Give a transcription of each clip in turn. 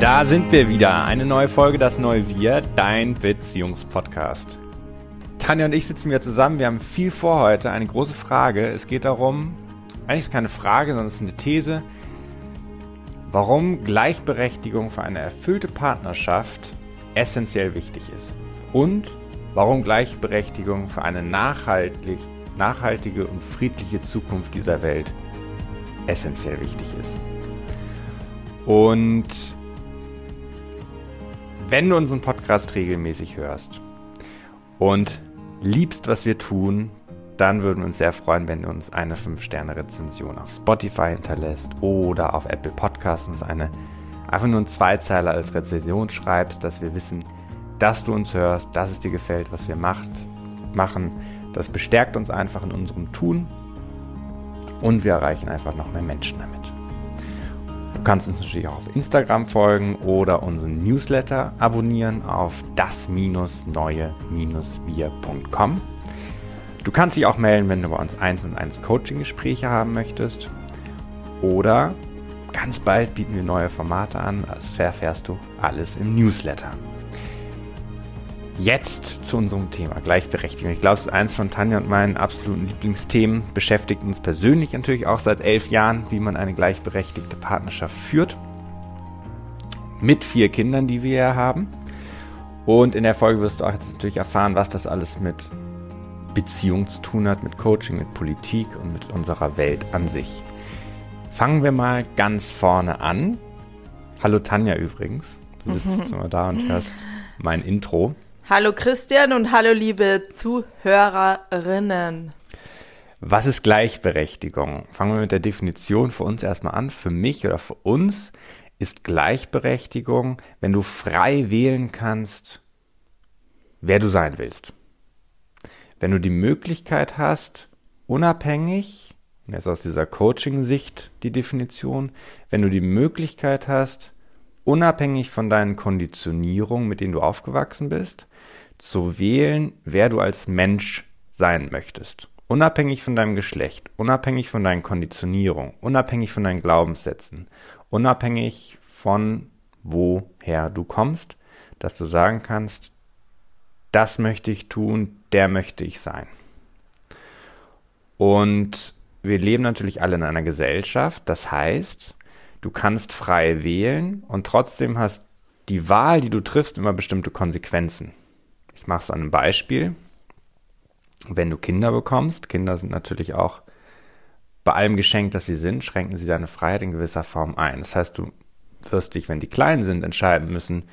Da sind wir wieder. Eine neue Folge, das neue Wir, dein Beziehungspodcast. Tanja und ich sitzen wieder zusammen. Wir haben viel vor heute. Eine große Frage. Es geht darum, eigentlich ist es keine Frage, sondern es ist eine These, warum Gleichberechtigung für eine erfüllte Partnerschaft essentiell wichtig ist. Und warum Gleichberechtigung für eine nachhaltig, nachhaltige und friedliche Zukunft dieser Welt essentiell wichtig ist. Und wenn du unseren Podcast regelmäßig hörst und liebst, was wir tun, dann würden wir uns sehr freuen, wenn du uns eine 5-Sterne-Rezension auf Spotify hinterlässt oder auf Apple Podcasts uns eine einfach nur ein Zweizeiler als Rezension schreibst, dass wir wissen, dass du uns hörst, dass es dir gefällt, was wir macht, machen. Das bestärkt uns einfach in unserem Tun und wir erreichen einfach noch mehr Menschen damit. Du kannst uns natürlich auch auf Instagram folgen oder unseren Newsletter abonnieren auf das-neue-wir.com. Du kannst dich auch melden, wenn du bei uns 1 und 1 Coaching-Gespräche haben möchtest. Oder ganz bald bieten wir neue Formate an. Das erfährst du alles im Newsletter. Jetzt zu unserem Thema Gleichberechtigung. Ich glaube, es ist eins von Tanja und meinen absoluten Lieblingsthemen. Beschäftigt uns persönlich natürlich auch seit elf Jahren, wie man eine gleichberechtigte Partnerschaft führt. Mit vier Kindern, die wir hier haben. Und in der Folge wirst du auch jetzt natürlich erfahren, was das alles mit Beziehung zu tun hat, mit Coaching, mit Politik und mit unserer Welt an sich. Fangen wir mal ganz vorne an. Hallo Tanja übrigens. Du sitzt jetzt immer da und hörst mein Intro. Hallo Christian und hallo liebe Zuhörerinnen. Was ist Gleichberechtigung? Fangen wir mit der Definition für uns erstmal an. Für mich oder für uns ist Gleichberechtigung, wenn du frei wählen kannst, wer du sein willst. Wenn du die Möglichkeit hast, unabhängig, jetzt aus dieser Coaching-Sicht die Definition, wenn du die Möglichkeit hast, unabhängig von deinen Konditionierungen, mit denen du aufgewachsen bist, zu wählen, wer du als Mensch sein möchtest. Unabhängig von deinem Geschlecht, unabhängig von deinen Konditionierungen, unabhängig von deinen Glaubenssätzen, unabhängig von woher du kommst, dass du sagen kannst, das möchte ich tun, der möchte ich sein. Und wir leben natürlich alle in einer Gesellschaft, das heißt, du kannst frei wählen und trotzdem hast die Wahl, die du triffst, immer bestimmte Konsequenzen. Ich mache es an einem Beispiel. Wenn du Kinder bekommst, Kinder sind natürlich auch bei allem geschenkt, dass sie sind, schränken sie deine Freiheit in gewisser Form ein. Das heißt, du wirst dich, wenn die klein sind, entscheiden müssen,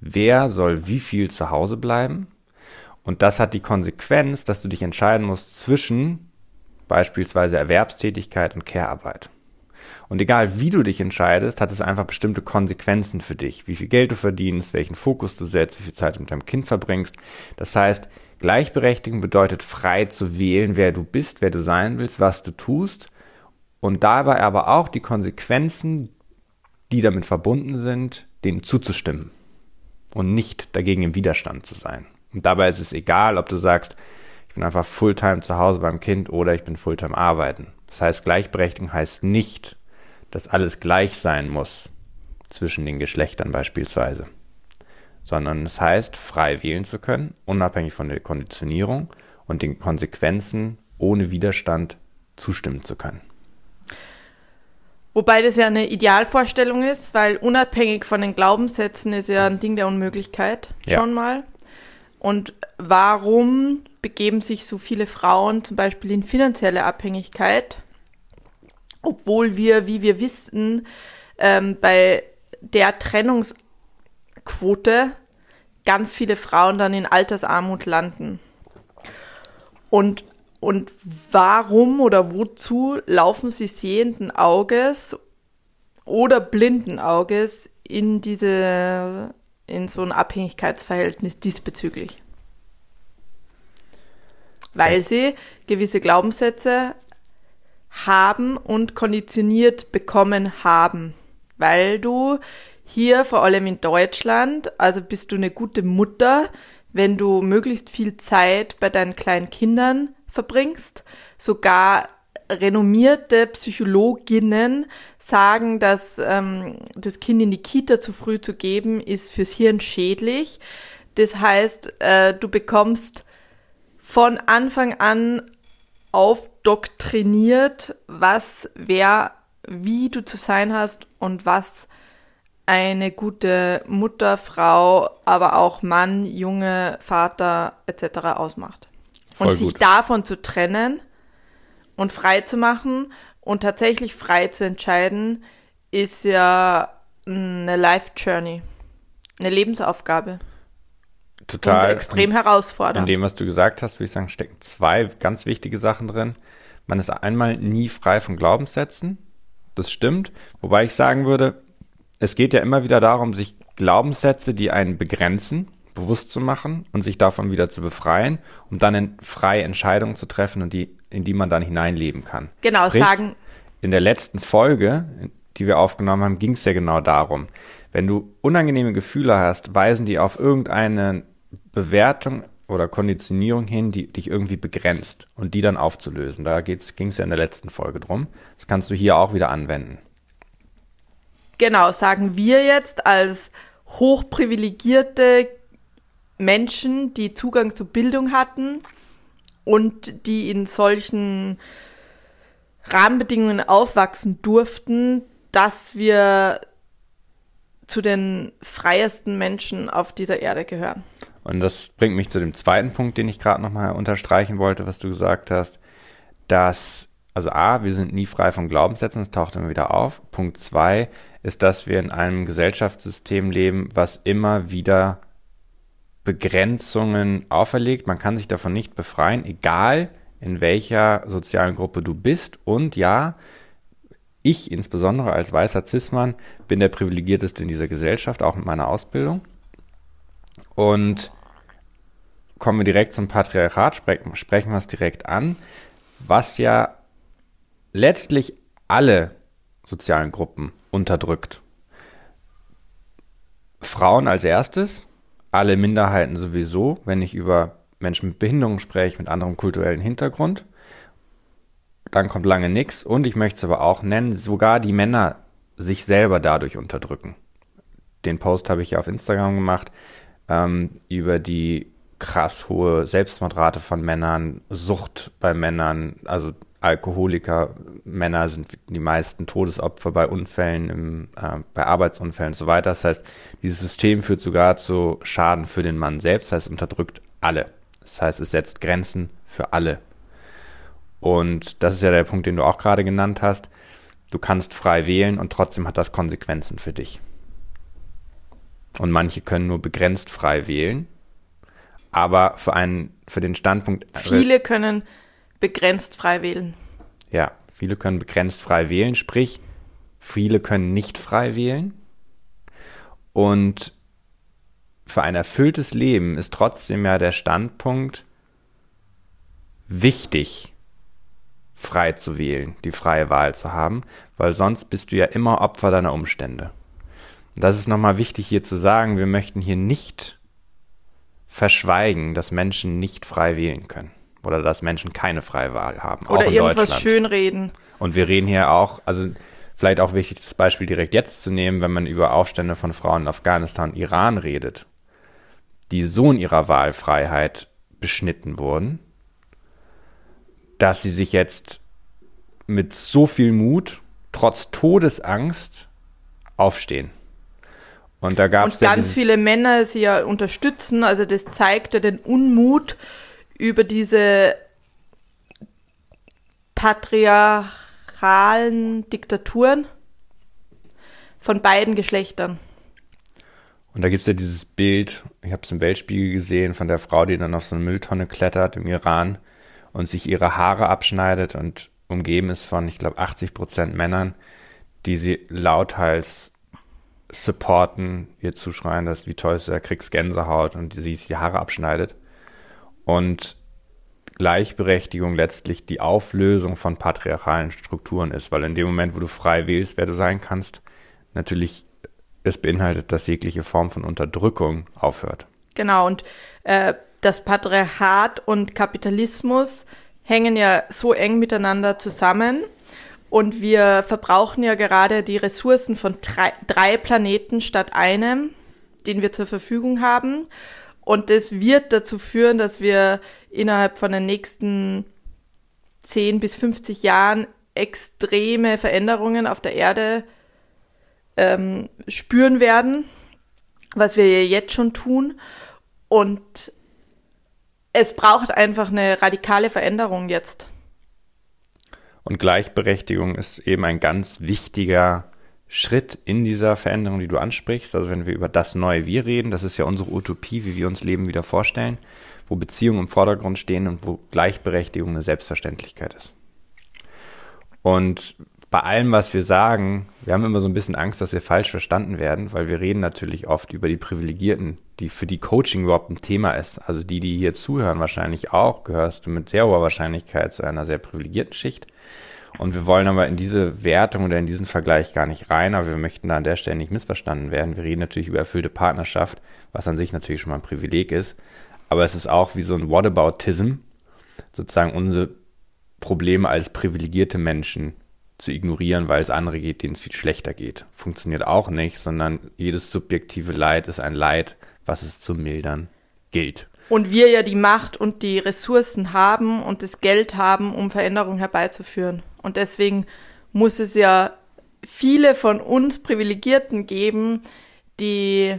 wer soll wie viel zu Hause bleiben. Und das hat die Konsequenz, dass du dich entscheiden musst zwischen beispielsweise Erwerbstätigkeit und Care-Arbeit. Und egal wie du dich entscheidest, hat es einfach bestimmte Konsequenzen für dich. Wie viel Geld du verdienst, welchen Fokus du setzt, wie viel Zeit du mit deinem Kind verbringst. Das heißt, Gleichberechtigung bedeutet frei zu wählen, wer du bist, wer du sein willst, was du tust. Und dabei aber auch die Konsequenzen, die damit verbunden sind, denen zuzustimmen. Und nicht dagegen im Widerstand zu sein. Und dabei ist es egal, ob du sagst, ich bin einfach Fulltime zu Hause beim Kind oder ich bin Fulltime arbeiten. Das heißt, Gleichberechtigung heißt nicht, dass alles gleich sein muss zwischen den Geschlechtern beispielsweise, sondern es heißt, frei wählen zu können, unabhängig von der Konditionierung und den Konsequenzen ohne Widerstand zustimmen zu können. Wobei das ja eine Idealvorstellung ist, weil unabhängig von den Glaubenssätzen ist ja ein Ding der Unmöglichkeit ja. schon mal. Und warum begeben sich so viele Frauen zum Beispiel in finanzielle Abhängigkeit? Obwohl wir, wie wir wissen, ähm, bei der Trennungsquote ganz viele Frauen dann in Altersarmut landen. Und, und warum oder wozu laufen sie sehenden Auges oder blinden Auges in diese, in so ein Abhängigkeitsverhältnis diesbezüglich? Weil sie gewisse Glaubenssätze haben und konditioniert bekommen haben. Weil du hier, vor allem in Deutschland, also bist du eine gute Mutter, wenn du möglichst viel Zeit bei deinen kleinen Kindern verbringst, sogar renommierte Psychologinnen sagen, dass ähm, das Kind in die Kita zu früh zu geben, ist fürs Hirn schädlich. Das heißt, äh, du bekommst von Anfang an aufdoktriniert, was, wer, wie du zu sein hast und was eine gute Mutter, Frau, aber auch Mann, Junge, Vater etc. ausmacht. Voll und sich gut. davon zu trennen und frei zu machen und tatsächlich frei zu entscheiden, ist ja eine Life Journey, eine Lebensaufgabe. Total. Und extrem herausfordernd. In dem, was du gesagt hast, würde ich sagen, stecken zwei ganz wichtige Sachen drin. Man ist einmal nie frei von Glaubenssätzen. Das stimmt. Wobei ich sagen würde, es geht ja immer wieder darum, sich Glaubenssätze, die einen begrenzen, bewusst zu machen und sich davon wieder zu befreien, um dann in freie Entscheidungen zu treffen und die, in die man dann hineinleben kann. Genau, Sprich, sagen. In der letzten Folge, die wir aufgenommen haben, ging es ja genau darum. Wenn du unangenehme Gefühle hast, weisen die auf irgendeine Bewertung oder Konditionierung hin, die dich irgendwie begrenzt und die dann aufzulösen. Da ging es ja in der letzten Folge drum. Das kannst du hier auch wieder anwenden. Genau, sagen wir jetzt als hochprivilegierte Menschen, die Zugang zu Bildung hatten und die in solchen Rahmenbedingungen aufwachsen durften, dass wir zu den freiesten Menschen auf dieser Erde gehören. Und das bringt mich zu dem zweiten Punkt, den ich gerade nochmal unterstreichen wollte, was du gesagt hast, dass, also A, wir sind nie frei von Glaubenssätzen, das taucht immer wieder auf. Punkt zwei ist, dass wir in einem Gesellschaftssystem leben, was immer wieder Begrenzungen auferlegt. Man kann sich davon nicht befreien, egal in welcher sozialen Gruppe du bist. Und ja, ich insbesondere als weißer Cis-Mann bin der privilegierteste in dieser Gesellschaft, auch mit meiner Ausbildung. Und kommen wir direkt zum Patriarchat, sprechen wir es direkt an, was ja letztlich alle sozialen Gruppen unterdrückt. Frauen als erstes, alle Minderheiten sowieso, wenn ich über Menschen mit Behinderung spreche, mit anderem kulturellen Hintergrund. Dann kommt lange nichts und ich möchte es aber auch nennen, sogar die Männer sich selber dadurch unterdrücken. Den Post habe ich ja auf Instagram gemacht ähm, über die krass hohe Selbstmordrate von Männern, Sucht bei Männern, also Alkoholiker, Männer sind die meisten Todesopfer bei Unfällen, im, äh, bei Arbeitsunfällen und so weiter. Das heißt, dieses System führt sogar zu Schaden für den Mann selbst, das heißt, unterdrückt alle. Das heißt, es setzt Grenzen für alle. Und das ist ja der Punkt, den du auch gerade genannt hast. Du kannst frei wählen und trotzdem hat das Konsequenzen für dich. Und manche können nur begrenzt frei wählen. Aber für einen, für den Standpunkt. Äh, Viele können begrenzt frei wählen. Ja, viele können begrenzt frei wählen, sprich, viele können nicht frei wählen. Und für ein erfülltes Leben ist trotzdem ja der Standpunkt wichtig, frei zu wählen, die freie Wahl zu haben, weil sonst bist du ja immer Opfer deiner Umstände. Und das ist nochmal wichtig hier zu sagen, wir möchten hier nicht verschweigen, dass Menschen nicht frei wählen können oder dass Menschen keine freie Wahl haben. Oder irgendwas schönreden. Und wir reden hier auch, also vielleicht auch wichtig, das Beispiel direkt jetzt zu nehmen, wenn man über Aufstände von Frauen in Afghanistan und Iran redet, die so in ihrer Wahlfreiheit beschnitten wurden, dass sie sich jetzt mit so viel Mut, trotz Todesangst, aufstehen. Und da gab es ja ganz viele Männer sie ja unterstützen. Also das zeigte den Unmut über diese patriarchalen Diktaturen von beiden Geschlechtern. Und da gibt es ja dieses Bild, ich habe es im Weltspiegel gesehen, von der Frau, die dann auf so eine Mülltonne klettert im Iran und sich ihre Haare abschneidet und umgeben ist von, ich glaube, 80 Prozent Männern, die sie lauthals supporten, ihr zuschreien, dass wie toll ist, er kriegst Gänsehaut und sie sich die Haare abschneidet und Gleichberechtigung letztlich die Auflösung von patriarchalen Strukturen ist, weil in dem Moment, wo du frei wählst, wer du sein kannst, natürlich es beinhaltet, dass jegliche Form von Unterdrückung aufhört. Genau, und äh, das Patriarchat und Kapitalismus hängen ja so eng miteinander zusammen und wir verbrauchen ja gerade die Ressourcen von drei, drei Planeten statt einem, den wir zur Verfügung haben. Und das wird dazu führen, dass wir innerhalb von den nächsten 10 bis 50 Jahren extreme Veränderungen auf der Erde ähm, spüren werden, was wir jetzt schon tun. Und es braucht einfach eine radikale Veränderung jetzt. Und Gleichberechtigung ist eben ein ganz wichtiger Schritt in dieser Veränderung, die du ansprichst. Also wenn wir über das neue Wir reden, das ist ja unsere Utopie, wie wir uns Leben wieder vorstellen, wo Beziehungen im Vordergrund stehen und wo Gleichberechtigung eine Selbstverständlichkeit ist. Und bei allem, was wir sagen, wir haben immer so ein bisschen Angst, dass wir falsch verstanden werden, weil wir reden natürlich oft über die Privilegierten, die für die Coaching überhaupt ein Thema ist. Also die, die hier zuhören, wahrscheinlich auch, gehörst du mit sehr hoher Wahrscheinlichkeit zu einer sehr privilegierten Schicht. Und wir wollen aber in diese Wertung oder in diesen Vergleich gar nicht rein, aber wir möchten da an der Stelle nicht missverstanden werden. Wir reden natürlich über erfüllte Partnerschaft, was an sich natürlich schon mal ein Privileg ist. Aber es ist auch wie so ein Whataboutism, sozusagen unsere Probleme als privilegierte Menschen zu ignorieren, weil es andere geht, denen es viel schlechter geht. Funktioniert auch nicht, sondern jedes subjektive Leid ist ein Leid, was es zu mildern gilt. Und wir ja die Macht und die Ressourcen haben und das Geld haben, um Veränderungen herbeizuführen. Und deswegen muss es ja viele von uns Privilegierten geben, die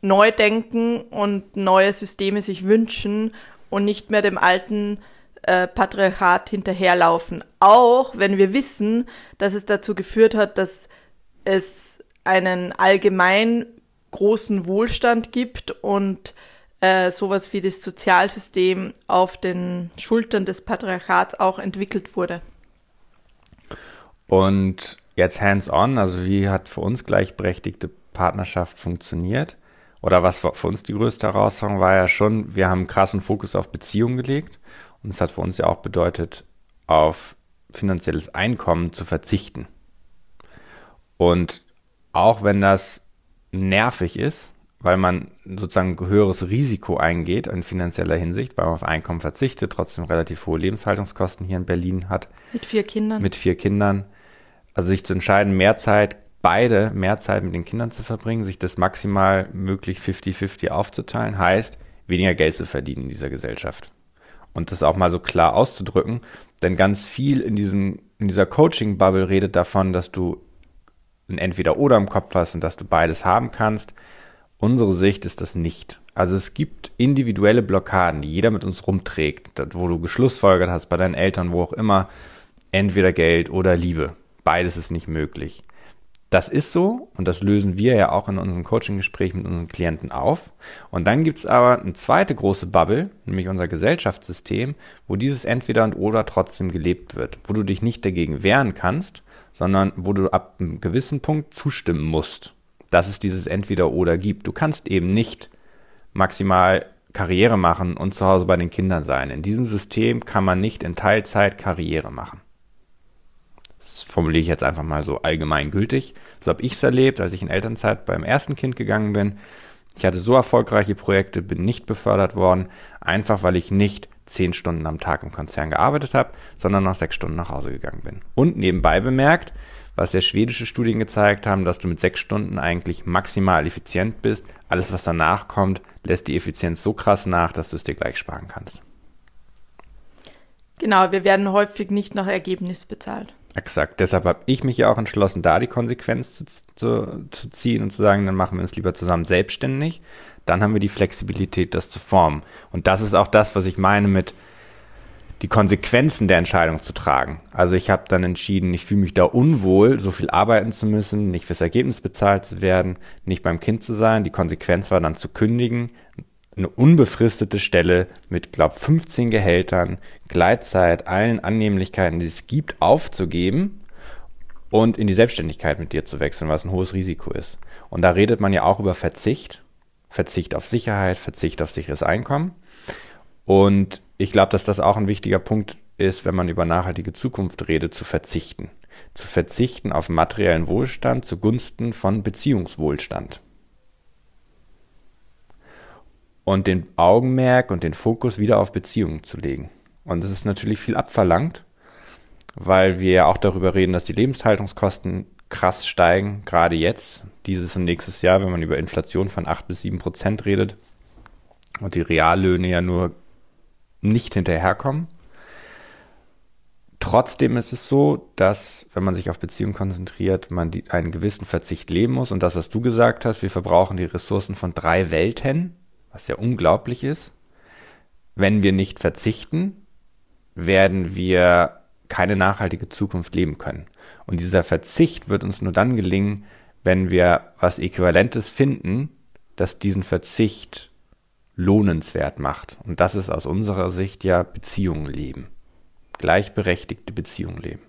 neu denken und neue Systeme sich wünschen und nicht mehr dem alten äh, Patriarchat hinterherlaufen. Auch wenn wir wissen, dass es dazu geführt hat, dass es einen allgemein großen Wohlstand gibt und äh, sowas wie das Sozialsystem auf den Schultern des Patriarchats auch entwickelt wurde. Und jetzt hands-on, also wie hat für uns gleichberechtigte Partnerschaft funktioniert? Oder was für uns die größte Herausforderung war ja schon, wir haben einen krassen Fokus auf Beziehungen gelegt. Und es hat für uns ja auch bedeutet, auf finanzielles Einkommen zu verzichten. Und auch wenn das nervig ist, weil man sozusagen ein höheres Risiko eingeht in finanzieller Hinsicht, weil man auf Einkommen verzichtet, trotzdem relativ hohe Lebenshaltungskosten hier in Berlin hat. Mit vier Kindern. Mit vier Kindern. Also sich zu entscheiden, mehr Zeit, beide mehr Zeit mit den Kindern zu verbringen, sich das maximal möglich 50-50 aufzuteilen, heißt, weniger Geld zu verdienen in dieser Gesellschaft. Und das auch mal so klar auszudrücken, denn ganz viel in, diesem, in dieser Coaching-Bubble redet davon, dass du ein Entweder-Oder im Kopf hast und dass du beides haben kannst. Unsere Sicht ist das nicht. Also es gibt individuelle Blockaden, die jeder mit uns rumträgt, wo du geschlussfolgert hast bei deinen Eltern, wo auch immer, entweder Geld oder Liebe. Beides ist nicht möglich. Das ist so und das lösen wir ja auch in unseren Coaching-Gesprächen mit unseren Klienten auf. Und dann gibt es aber eine zweite große Bubble, nämlich unser Gesellschaftssystem, wo dieses Entweder und Oder trotzdem gelebt wird, wo du dich nicht dagegen wehren kannst, sondern wo du ab einem gewissen Punkt zustimmen musst, dass es dieses Entweder-Oder gibt. Du kannst eben nicht maximal Karriere machen und zu Hause bei den Kindern sein. In diesem System kann man nicht in Teilzeit Karriere machen. Das formuliere ich jetzt einfach mal so allgemein gültig. So habe ich es erlebt, als ich in Elternzeit beim ersten Kind gegangen bin. Ich hatte so erfolgreiche Projekte, bin nicht befördert worden, einfach weil ich nicht zehn Stunden am Tag im Konzern gearbeitet habe, sondern noch sechs Stunden nach Hause gegangen bin. Und nebenbei bemerkt, was ja schwedische Studien gezeigt haben, dass du mit sechs Stunden eigentlich maximal effizient bist. Alles, was danach kommt, lässt die Effizienz so krass nach, dass du es dir gleich sparen kannst. Genau, wir werden häufig nicht nach Ergebnis bezahlt. Exakt. Deshalb habe ich mich ja auch entschlossen, da die Konsequenz zu, zu, zu, ziehen und zu sagen, dann machen wir uns lieber zusammen selbstständig. Dann haben wir die Flexibilität, das zu formen. Und das ist auch das, was ich meine mit die Konsequenzen der Entscheidung zu tragen. Also ich habe dann entschieden, ich fühle mich da unwohl, so viel arbeiten zu müssen, nicht fürs Ergebnis bezahlt zu werden, nicht beim Kind zu sein. Die Konsequenz war dann zu kündigen, eine unbefristete Stelle mit, glaub, 15 Gehältern, Gleitzeit, allen Annehmlichkeiten, die es gibt, aufzugeben und in die Selbstständigkeit mit dir zu wechseln, was ein hohes Risiko ist. Und da redet man ja auch über Verzicht, Verzicht auf Sicherheit, Verzicht auf sicheres Einkommen. Und ich glaube, dass das auch ein wichtiger Punkt ist, wenn man über nachhaltige Zukunft redet, zu verzichten. Zu verzichten auf materiellen Wohlstand zugunsten von Beziehungswohlstand und den Augenmerk und den Fokus wieder auf Beziehungen zu legen. Und es ist natürlich viel abverlangt, weil wir ja auch darüber reden, dass die Lebenshaltungskosten krass steigen, gerade jetzt, dieses und nächstes Jahr, wenn man über Inflation von 8 bis 7 Prozent redet und die Reallöhne ja nur nicht hinterherkommen. Trotzdem ist es so, dass, wenn man sich auf Beziehungen konzentriert, man einen gewissen Verzicht leben muss. Und das, was du gesagt hast, wir verbrauchen die Ressourcen von drei Welten, was ja unglaublich ist. Wenn wir nicht verzichten, werden wir keine nachhaltige Zukunft leben können. Und dieser Verzicht wird uns nur dann gelingen, wenn wir was Äquivalentes finden, das diesen Verzicht lohnenswert macht. Und das ist aus unserer Sicht ja Beziehungen leben. Gleichberechtigte Beziehungen leben.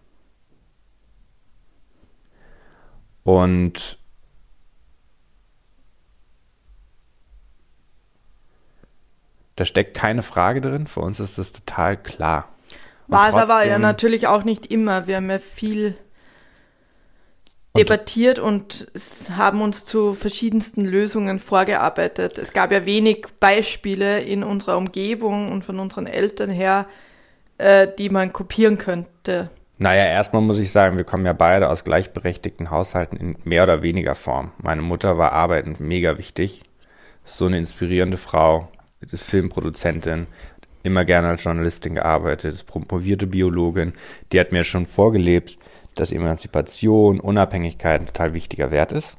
Und da steckt keine Frage drin. Für uns ist das total klar. War es aber ja natürlich auch nicht immer. Wir haben ja viel debattiert und haben uns zu verschiedensten Lösungen vorgearbeitet. Es gab ja wenig Beispiele in unserer Umgebung und von unseren Eltern her, äh, die man kopieren könnte. Naja, erstmal muss ich sagen, wir kommen ja beide aus gleichberechtigten Haushalten in mehr oder weniger Form. Meine Mutter war arbeitend mega wichtig. So eine inspirierende Frau, ist Filmproduzentin, immer gerne als Journalistin gearbeitet, ist promovierte Biologin. Die hat mir schon vorgelebt, dass Emanzipation, Unabhängigkeit ein total wichtiger Wert ist.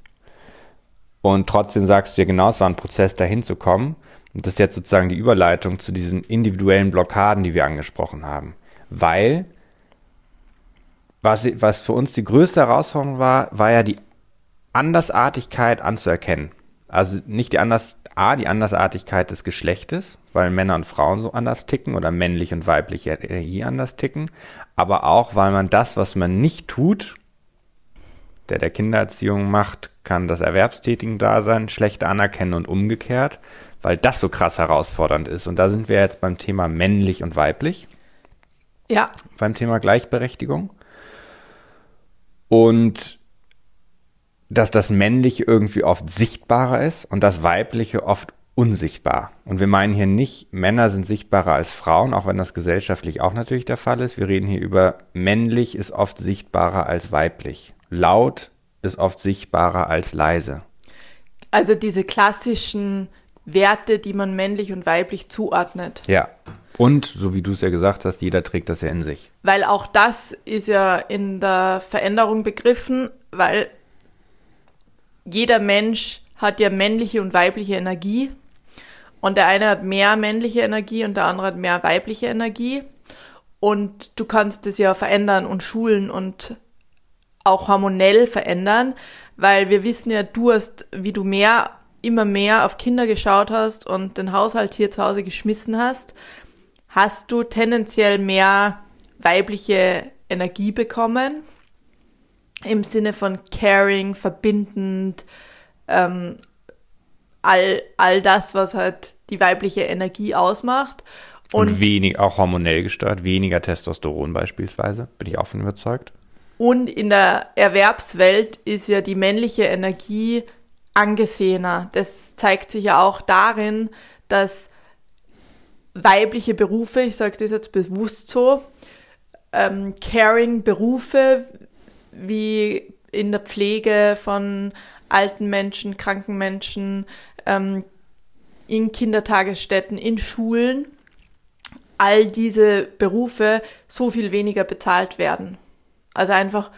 Und trotzdem sagst du ja genau, es war ein Prozess, dahin zu kommen. Und das ist jetzt sozusagen die Überleitung zu diesen individuellen Blockaden, die wir angesprochen haben. Weil, was, was für uns die größte Herausforderung war, war ja die Andersartigkeit anzuerkennen. Also nicht die Anders, A, die Andersartigkeit des Geschlechtes, weil Männer und Frauen so anders ticken oder männlich und weibliche Energie anders ticken, aber auch, weil man das, was man nicht tut, der der Kindererziehung macht, kann das erwerbstätigen Dasein schlecht anerkennen und umgekehrt, weil das so krass herausfordernd ist. Und da sind wir jetzt beim Thema männlich und weiblich. Ja. Beim Thema Gleichberechtigung. Und dass das Männliche irgendwie oft sichtbarer ist und das Weibliche oft unsichtbar. Und wir meinen hier nicht, Männer sind sichtbarer als Frauen, auch wenn das gesellschaftlich auch natürlich der Fall ist. Wir reden hier über männlich ist oft sichtbarer als weiblich. Laut ist oft sichtbarer als leise. Also diese klassischen Werte, die man männlich und weiblich zuordnet. Ja. Und, so wie du es ja gesagt hast, jeder trägt das ja in sich. Weil auch das ist ja in der Veränderung begriffen, weil jeder Mensch hat ja männliche und weibliche Energie. Und der eine hat mehr männliche Energie und der andere hat mehr weibliche Energie. Und du kannst es ja verändern und schulen und auch hormonell verändern, weil wir wissen ja, du hast, wie du mehr, immer mehr auf Kinder geschaut hast und den Haushalt hier zu Hause geschmissen hast, hast du tendenziell mehr weibliche Energie bekommen im Sinne von caring, verbindend, ähm, all, all das, was halt die weibliche Energie ausmacht. Und, und wenig, auch hormonell gesteuert, weniger Testosteron beispielsweise, bin ich auch von überzeugt. Und in der Erwerbswelt ist ja die männliche Energie angesehener. Das zeigt sich ja auch darin, dass weibliche Berufe, ich sage das jetzt bewusst so, ähm, caring Berufe wie in der Pflege von alten Menschen, kranken Menschen, ähm, in Kindertagesstätten, in Schulen, all diese Berufe so viel weniger bezahlt werden. Also einfach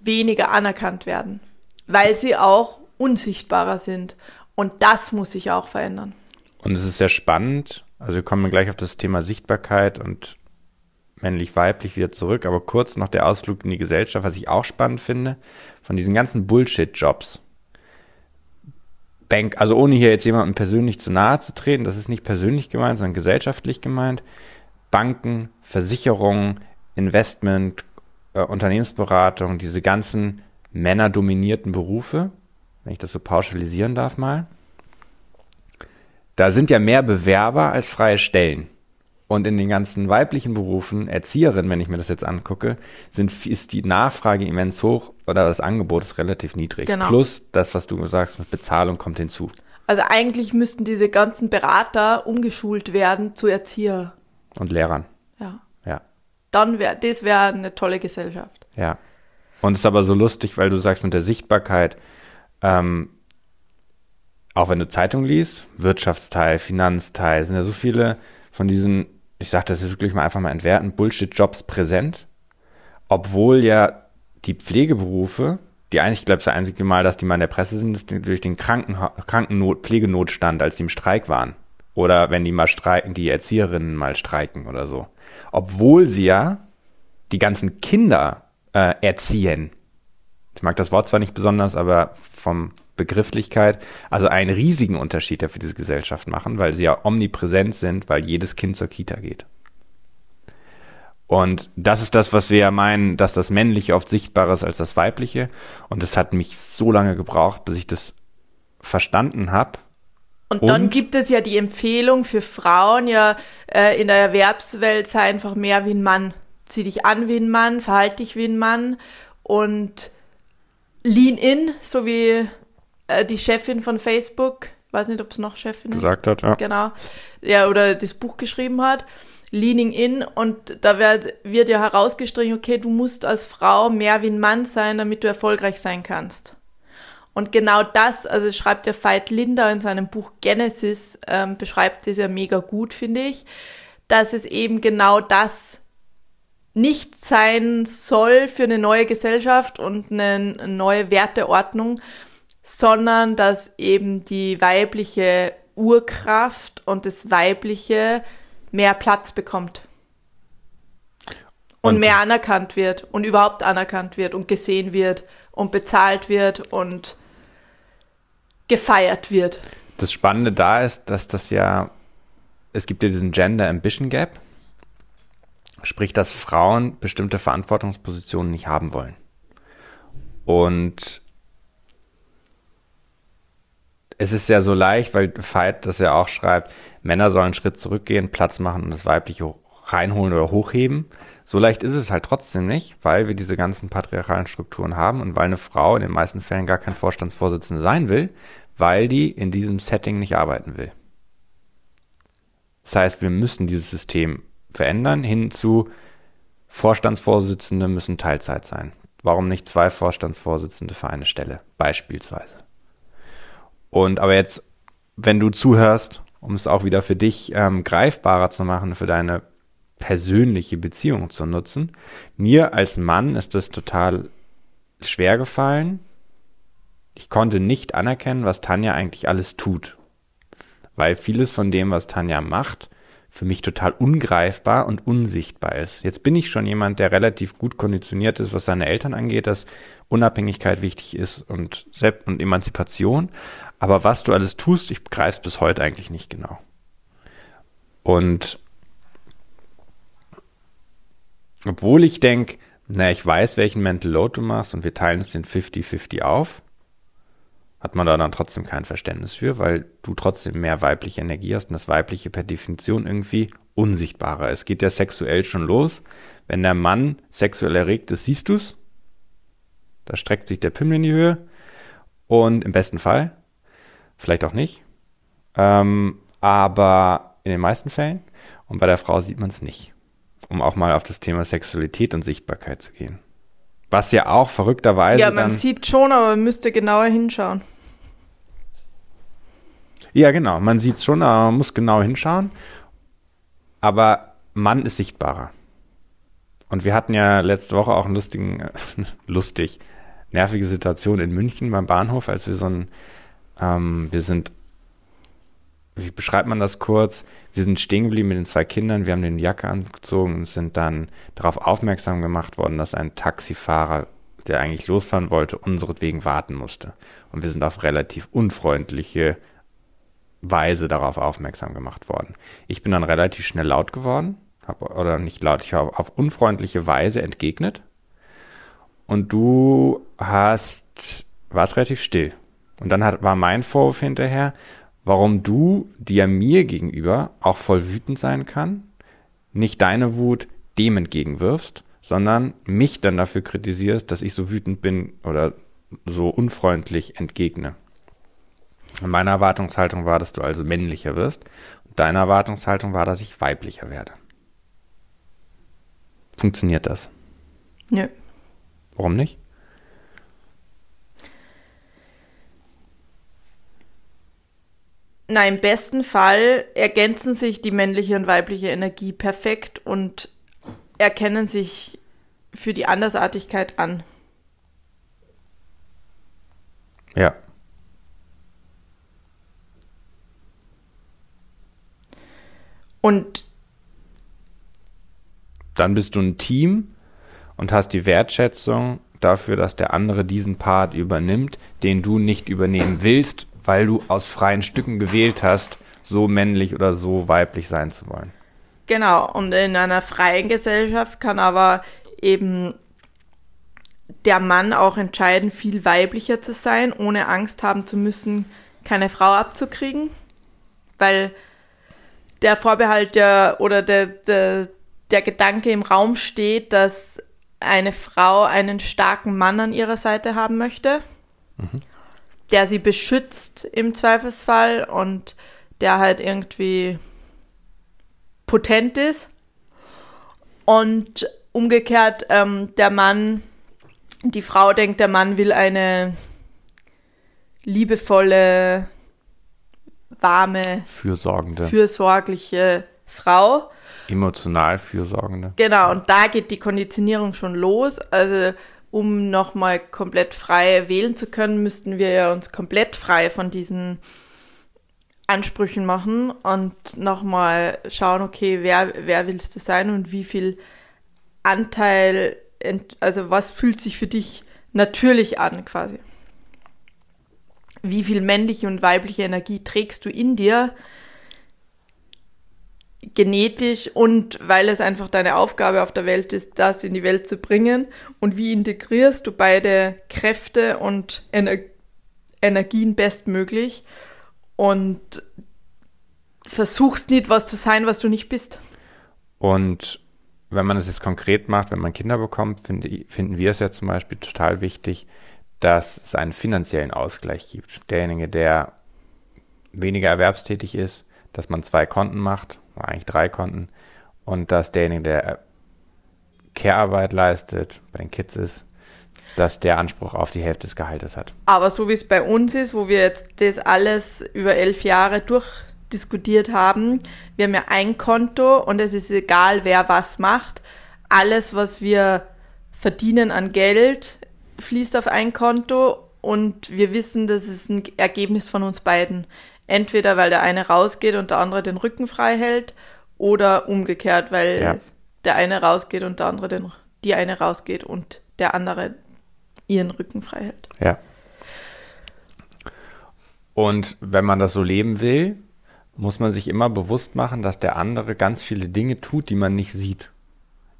weniger anerkannt werden, weil sie auch unsichtbarer sind. Und das muss sich auch verändern. Und es ist sehr spannend. Also wir kommen gleich auf das Thema Sichtbarkeit und männlich-weiblich wieder zurück, aber kurz noch der Ausflug in die Gesellschaft, was ich auch spannend finde, von diesen ganzen Bullshit-Jobs. Bank, also ohne hier jetzt jemandem persönlich zu nahe zu treten, das ist nicht persönlich gemeint, sondern gesellschaftlich gemeint. Banken, Versicherungen, Investment, äh, Unternehmensberatung, diese ganzen männerdominierten Berufe, wenn ich das so pauschalisieren darf mal, da sind ja mehr Bewerber als freie Stellen. Und in den ganzen weiblichen Berufen, Erzieherin, wenn ich mir das jetzt angucke, sind, ist die Nachfrage immens hoch oder das Angebot ist relativ niedrig. Genau. Plus das, was du sagst, mit Bezahlung kommt hinzu. Also eigentlich müssten diese ganzen Berater umgeschult werden zu Erzieher. Und Lehrern. Ja. Ja. Dann wäre, das wäre eine tolle Gesellschaft. Ja. Und es ist aber so lustig, weil du sagst mit der Sichtbarkeit, ähm, auch wenn du Zeitung liest, Wirtschaftsteil, Finanzteil, sind ja so viele von diesen, ich sage das jetzt wirklich mal einfach mal entwerten, Bullshit-Jobs präsent, obwohl ja die Pflegeberufe, die eigentlich, ich glaube, das einzige Mal, dass die mal in der Presse sind, ist durch den Kranken Krankennot Pflegenotstand, als die im Streik waren. Oder wenn die mal streiken, die Erzieherinnen mal streiken oder so. Obwohl sie ja die ganzen Kinder äh, erziehen. Ich mag das Wort zwar nicht besonders, aber vom Begrifflichkeit, also einen riesigen Unterschied ja für diese Gesellschaft machen, weil sie ja omnipräsent sind, weil jedes Kind zur Kita geht. Und das ist das, was wir ja meinen, dass das Männliche oft sichtbarer ist als das Weibliche. Und es hat mich so lange gebraucht, bis ich das verstanden habe. Und, und dann gibt es ja die Empfehlung für Frauen, ja, äh, in der Erwerbswelt sei einfach mehr wie ein Mann. Zieh dich an wie ein Mann, verhalte dich wie ein Mann und lean in, so wie äh, die Chefin von Facebook, weiß nicht, ob es noch Chefin gesagt ist. hat, ja. Genau. Ja, oder das Buch geschrieben hat. Leaning in und da wird, wird ja herausgestrichen, okay, du musst als Frau mehr wie ein Mann sein, damit du erfolgreich sein kannst. Und genau das, also schreibt ja Veit Linder in seinem Buch Genesis, ähm, beschreibt das ja mega gut, finde ich, dass es eben genau das nicht sein soll für eine neue Gesellschaft und eine neue Werteordnung, sondern dass eben die weibliche Urkraft und das weibliche mehr Platz bekommt. Und, und mehr anerkannt wird und überhaupt anerkannt wird und gesehen wird und bezahlt wird und gefeiert wird. Das Spannende da ist, dass das ja, es gibt ja diesen Gender Ambition Gap, sprich, dass Frauen bestimmte Verantwortungspositionen nicht haben wollen. Und es ist ja so leicht, weil Veit das ja auch schreibt, Männer sollen einen Schritt zurückgehen, Platz machen und das Weibliche reinholen oder hochheben. So leicht ist es halt trotzdem nicht, weil wir diese ganzen patriarchalen Strukturen haben und weil eine Frau in den meisten Fällen gar kein Vorstandsvorsitzende sein will, weil die in diesem Setting nicht arbeiten will. Das heißt, wir müssen dieses System verändern hin zu Vorstandsvorsitzende müssen Teilzeit sein. Warum nicht zwei Vorstandsvorsitzende für eine Stelle, beispielsweise? Und aber jetzt, wenn du zuhörst, um es auch wieder für dich ähm, greifbarer zu machen, für deine persönliche Beziehung zu nutzen. Mir als Mann ist das total schwer gefallen. Ich konnte nicht anerkennen, was Tanja eigentlich alles tut. Weil vieles von dem, was Tanja macht, für mich total ungreifbar und unsichtbar ist. Jetzt bin ich schon jemand, der relativ gut konditioniert ist, was seine Eltern angeht, dass Unabhängigkeit wichtig ist und Selbst und Emanzipation. Aber was du alles tust, ich begreife es bis heute eigentlich nicht genau. Und obwohl ich denke, na, ich weiß, welchen Mental Load du machst und wir teilen es den 50-50 auf, hat man da dann trotzdem kein Verständnis für, weil du trotzdem mehr weibliche Energie hast und das Weibliche per Definition irgendwie unsichtbarer. Es geht ja sexuell schon los. Wenn der Mann sexuell erregt ist, siehst du es. Da streckt sich der Pimmel in die Höhe. Und im besten Fall, vielleicht auch nicht, ähm, aber in den meisten Fällen. Und bei der Frau sieht man es nicht. Um auch mal auf das Thema Sexualität und Sichtbarkeit zu gehen. Was ja auch verrückterweise. Ja, man sieht schon, aber man müsste genauer hinschauen. Ja, genau. Man sieht es schon, aber man muss genau hinschauen. Aber Mann ist sichtbarer. Und wir hatten ja letzte Woche auch einen lustigen, lustig, nervige Situation in München beim Bahnhof, als wir so ein, ähm, wir sind, wie beschreibt man das kurz? Wir sind stehen geblieben mit den zwei Kindern, wir haben den Jacke angezogen und sind dann darauf aufmerksam gemacht worden, dass ein Taxifahrer, der eigentlich losfahren wollte, unseretwegen warten musste. Und wir sind auf relativ unfreundliche Weise darauf aufmerksam gemacht worden. Ich bin dann relativ schnell laut geworden, hab, oder nicht laut, ich habe auf unfreundliche Weise entgegnet. Und du hast, warst relativ still. Und dann hat, war mein Vorwurf hinterher, warum du, die ja mir gegenüber auch voll wütend sein kann, nicht deine Wut dem entgegenwirfst, sondern mich dann dafür kritisierst, dass ich so wütend bin oder so unfreundlich entgegne. Meine Erwartungshaltung war, dass du also männlicher wirst. Und deine Erwartungshaltung war, dass ich weiblicher werde. Funktioniert das? Nö. Warum nicht? Na, im besten Fall ergänzen sich die männliche und weibliche Energie perfekt und erkennen sich für die Andersartigkeit an. Ja. Und dann bist du ein Team und hast die Wertschätzung dafür, dass der andere diesen Part übernimmt, den du nicht übernehmen willst, weil du aus freien Stücken gewählt hast, so männlich oder so weiblich sein zu wollen. Genau, und in einer freien Gesellschaft kann aber eben der Mann auch entscheiden, viel weiblicher zu sein, ohne Angst haben zu müssen, keine Frau abzukriegen. Weil der Vorbehalt der, oder der, der, der Gedanke im Raum steht, dass eine Frau einen starken Mann an ihrer Seite haben möchte, mhm. Der sie beschützt im Zweifelsfall und der halt irgendwie potent ist. Und umgekehrt, ähm, der Mann, die Frau denkt, der Mann will eine liebevolle, warme, fürsorgende, fürsorgliche Frau. Emotional fürsorgende. Genau, und da geht die Konditionierung schon los. Also um nochmal komplett frei wählen zu können, müssten wir ja uns komplett frei von diesen Ansprüchen machen und nochmal schauen, okay, wer, wer willst du sein und wie viel Anteil, also was fühlt sich für dich natürlich an quasi. Wie viel männliche und weibliche Energie trägst du in dir, genetisch und weil es einfach deine Aufgabe auf der Welt ist, das in die Welt zu bringen und wie integrierst du beide Kräfte und Ener Energien bestmöglich und versuchst nicht was zu sein, was du nicht bist. Und wenn man es jetzt konkret macht, wenn man Kinder bekommt, finde, finden wir es ja zum Beispiel total wichtig, dass es einen finanziellen Ausgleich gibt. Derjenige, der weniger erwerbstätig ist, dass man zwei Konten macht, eigentlich drei Konten, und dass derjenige, der Care-Arbeit leistet, bei den Kids ist, dass der Anspruch auf die Hälfte des Gehaltes hat. Aber so wie es bei uns ist, wo wir jetzt das alles über elf Jahre durchdiskutiert haben, wir haben ja ein Konto und es ist egal, wer was macht. Alles, was wir verdienen an Geld, fließt auf ein Konto und wir wissen, das ist ein Ergebnis von uns beiden. Entweder weil der eine rausgeht und der andere den Rücken frei hält oder umgekehrt, weil ja. der eine rausgeht und der andere den, die eine rausgeht und der andere ihren Rücken frei hält. Ja. Und wenn man das so leben will, muss man sich immer bewusst machen, dass der andere ganz viele Dinge tut, die man nicht sieht.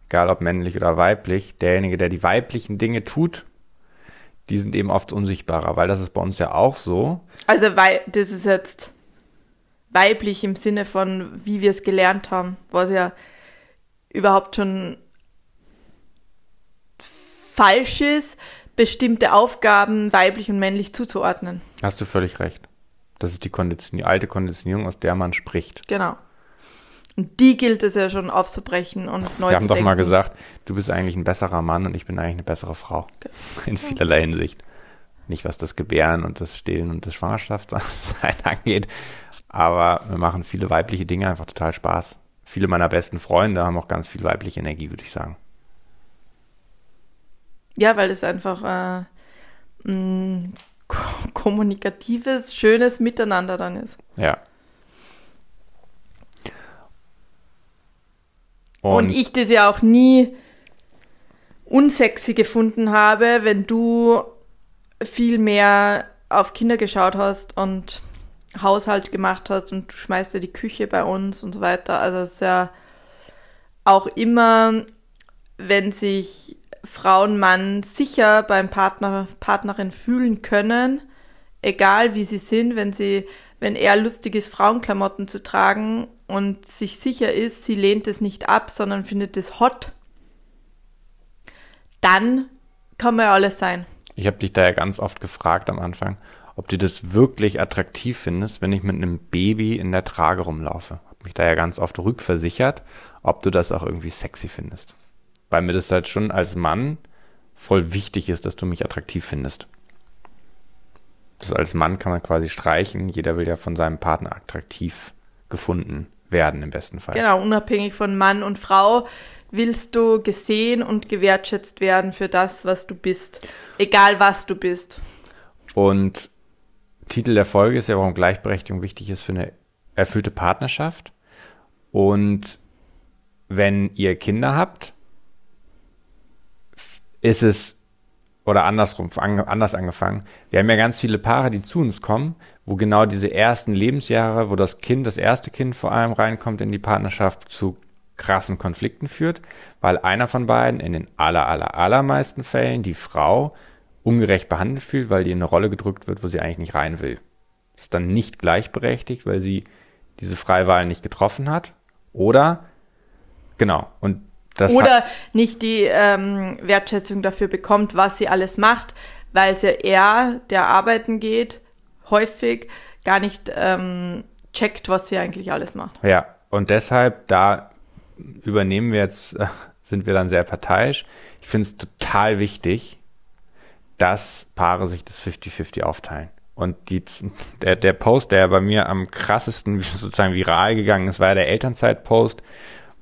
Egal ob männlich oder weiblich. Derjenige, der die weiblichen Dinge tut, die sind eben oft unsichtbarer, weil das ist bei uns ja auch so. Also, weil das ist jetzt weiblich im Sinne von, wie wir es gelernt haben, was ja überhaupt schon falsch ist, bestimmte Aufgaben weiblich und männlich zuzuordnen. Hast du völlig recht. Das ist die, Konditionier alte Konditionierung, aus der man spricht. Genau. Und die gilt es ja schon aufzubrechen und neu Wir haben doch mal gesagt, du bist eigentlich ein besserer Mann und ich bin eigentlich eine bessere Frau. Okay. In vielerlei Hinsicht. Nicht was das Gebären und das Stillen und das Schwangerschaftssein angeht, aber wir machen viele weibliche Dinge einfach total Spaß. Viele meiner besten Freunde haben auch ganz viel weibliche Energie, würde ich sagen. Ja, weil es einfach äh, ein kommunikatives, schönes Miteinander dann ist. Ja. Und, und ich das ja auch nie unsexy gefunden habe, wenn du viel mehr auf Kinder geschaut hast und Haushalt gemacht hast und du schmeißt ja die Küche bei uns und so weiter. Also es ist ja auch immer, wenn sich Frau und Mann sicher beim Partner, Partnerin fühlen können, egal wie sie sind, wenn sie, wenn er lustig ist, Frauenklamotten zu tragen und sich sicher ist, sie lehnt es nicht ab, sondern findet es hot, dann kann man ja alles sein. Ich habe dich da ja ganz oft gefragt am Anfang, ob du das wirklich attraktiv findest, wenn ich mit einem Baby in der Trage rumlaufe. Hab mich da ja ganz oft rückversichert, ob du das auch irgendwie sexy findest. weil mir das halt schon als Mann voll wichtig ist, dass du mich attraktiv findest. Das als Mann kann man quasi streichen. Jeder will ja von seinem Partner attraktiv gefunden werden im besten Fall. Genau, unabhängig von Mann und Frau willst du gesehen und gewertschätzt werden für das, was du bist. Egal was du bist. Und Titel der Folge ist ja, warum Gleichberechtigung wichtig ist für eine erfüllte Partnerschaft. Und wenn ihr Kinder habt, ist es, oder andersrum, anders angefangen, wir haben ja ganz viele Paare, die zu uns kommen, wo genau diese ersten Lebensjahre, wo das Kind, das erste Kind vor allem reinkommt in die Partnerschaft, zu krassen Konflikten führt, weil einer von beiden in den aller, aller, allermeisten Fällen die Frau ungerecht behandelt fühlt, weil die in eine Rolle gedrückt wird, wo sie eigentlich nicht rein will. Ist dann nicht gleichberechtigt, weil sie diese Freiwahl nicht getroffen hat. Oder, genau, und das Oder nicht die ähm, Wertschätzung dafür bekommt, was sie alles macht, weil es ja er, der arbeiten geht, häufig gar nicht ähm, checkt, was sie eigentlich alles macht. Ja, und deshalb, da übernehmen wir jetzt, äh, sind wir dann sehr parteiisch. Ich finde es total wichtig, dass Paare sich das 50-50 aufteilen. Und die, der, der Post, der bei mir am krassesten sozusagen viral gegangen ist, war ja der Elternzeit-Post,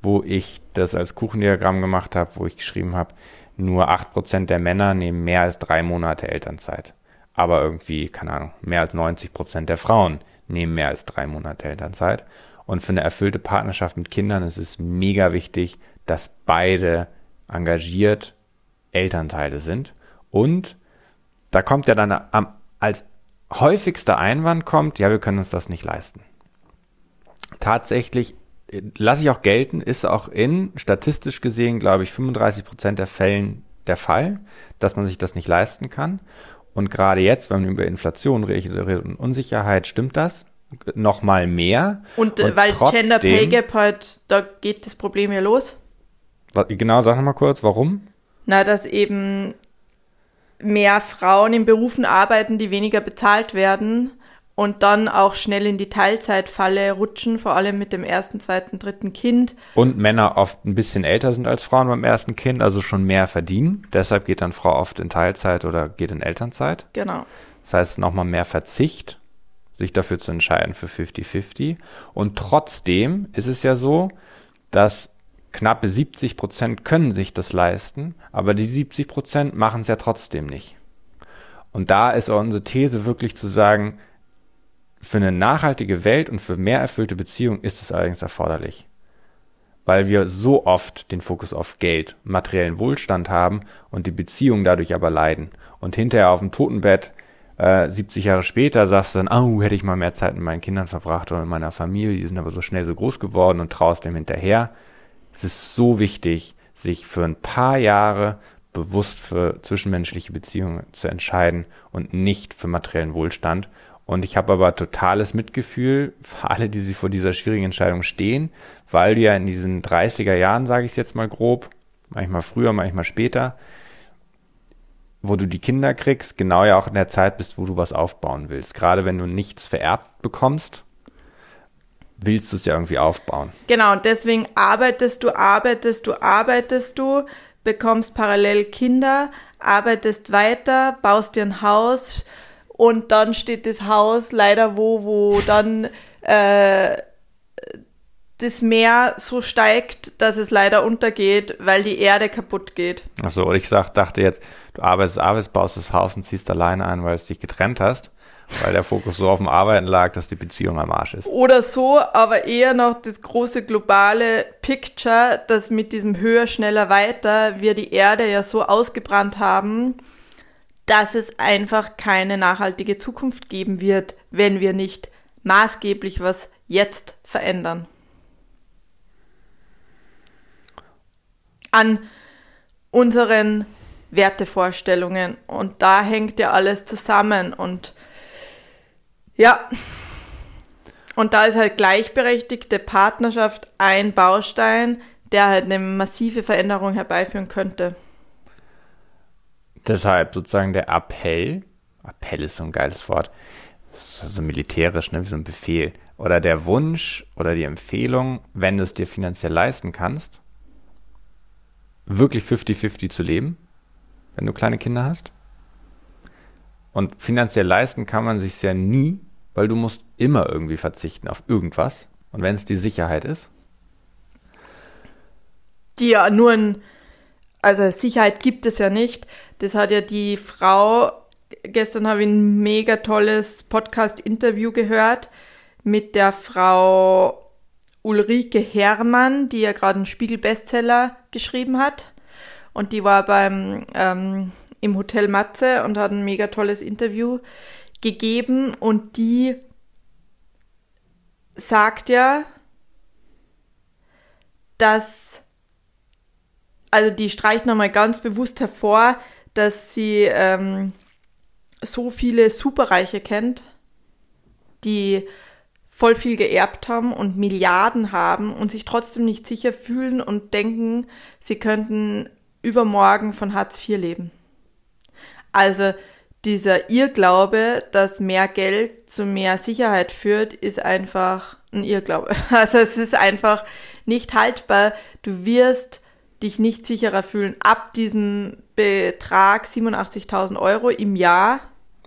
wo ich das als Kuchendiagramm gemacht habe, wo ich geschrieben habe, nur 8% der Männer nehmen mehr als drei Monate Elternzeit. Aber irgendwie, keine Ahnung, mehr als 90% der Frauen nehmen mehr als drei Monate Elternzeit. Und für eine erfüllte Partnerschaft mit Kindern ist es mega wichtig, dass beide engagiert Elternteile sind. Und da kommt ja dann am, als häufigster Einwand kommt, ja, wir können uns das nicht leisten. Tatsächlich lasse ich auch gelten, ist auch in statistisch gesehen, glaube ich, 35 Prozent der Fällen der Fall, dass man sich das nicht leisten kann. Und gerade jetzt, wenn man über Inflation redet und Unsicherheit, stimmt das noch mal mehr. Und, äh, und weil trotzdem, Gender Pay Gap halt, da geht das Problem ja los. Genau, sag noch mal kurz, warum? Na, dass eben mehr Frauen in Berufen arbeiten, die weniger bezahlt werden und dann auch schnell in die Teilzeitfalle rutschen, vor allem mit dem ersten, zweiten, dritten Kind. Und Männer oft ein bisschen älter sind als Frauen beim ersten Kind, also schon mehr verdienen. Deshalb geht dann Frau oft in Teilzeit oder geht in Elternzeit. Genau. Das heißt nochmal mehr Verzicht, sich dafür zu entscheiden für 50-50. Und trotzdem ist es ja so, dass knappe 70 Prozent können sich das leisten, aber die 70 Prozent machen es ja trotzdem nicht. Und da ist auch unsere These wirklich zu sagen, für eine nachhaltige Welt und für mehr erfüllte Beziehungen ist es allerdings erforderlich. Weil wir so oft den Fokus auf Geld, materiellen Wohlstand haben und die Beziehungen dadurch aber leiden. Und hinterher auf dem Totenbett, äh, 70 Jahre später, sagst du dann, oh, hätte ich mal mehr Zeit mit meinen Kindern verbracht oder mit meiner Familie, die sind aber so schnell so groß geworden und traust dem hinterher. Es ist so wichtig, sich für ein paar Jahre bewusst für zwischenmenschliche Beziehungen zu entscheiden und nicht für materiellen Wohlstand. Und ich habe aber totales Mitgefühl für alle, die sich vor dieser schwierigen Entscheidung stehen, weil du ja in diesen 30er Jahren, sage ich es jetzt mal grob, manchmal früher, manchmal später, wo du die Kinder kriegst, genau ja auch in der Zeit bist, wo du was aufbauen willst. Gerade wenn du nichts vererbt bekommst, willst du es ja irgendwie aufbauen. Genau, deswegen arbeitest du, arbeitest du, arbeitest du, bekommst parallel Kinder, arbeitest weiter, baust dir ein Haus und dann steht das Haus leider wo, wo dann äh, das Meer so steigt, dass es leider untergeht, weil die Erde kaputt geht. Achso, und ich sag, dachte jetzt, du arbeitest, arbeitest, baust das Haus und ziehst alleine ein, weil es dich getrennt hast weil der Fokus so auf dem Arbeiten lag, dass die Beziehung am Arsch ist. Oder so, aber eher noch das große globale Picture, dass mit diesem höher, schneller, weiter wir die Erde ja so ausgebrannt haben, dass es einfach keine nachhaltige Zukunft geben wird, wenn wir nicht maßgeblich was jetzt verändern. An unseren Wertevorstellungen. Und da hängt ja alles zusammen. Und ja. Und da ist halt gleichberechtigte Partnerschaft ein Baustein, der halt eine massive Veränderung herbeiführen könnte. Deshalb sozusagen der Appell, Appell ist so ein geiles Wort, so militärisch, ne, wie so ein Befehl, oder der Wunsch oder die Empfehlung, wenn du es dir finanziell leisten kannst, wirklich 50-50 zu leben, wenn du kleine Kinder hast. Und finanziell leisten kann man sich ja nie, weil du musst immer irgendwie verzichten auf irgendwas. Und wenn es die Sicherheit ist. Die ja nur ein, also Sicherheit gibt es ja nicht. Das hat ja die Frau, gestern habe ich ein mega tolles Podcast-Interview gehört mit der Frau Ulrike Herrmann, die ja gerade einen Spiegel-Bestseller geschrieben hat. Und die war beim ähm, im Hotel Matze und hat ein mega tolles Interview gegeben. Und die sagt ja, dass, also die streicht nochmal ganz bewusst hervor, dass sie ähm, so viele Superreiche kennt, die voll viel geerbt haben und Milliarden haben und sich trotzdem nicht sicher fühlen und denken, sie könnten übermorgen von Hartz IV leben. Also dieser Irrglaube, dass mehr Geld zu mehr Sicherheit führt, ist einfach ein Irrglaube. Also es ist einfach nicht haltbar. Du wirst dich nicht sicherer fühlen ab diesem Betrag 87.000 Euro im Jahr.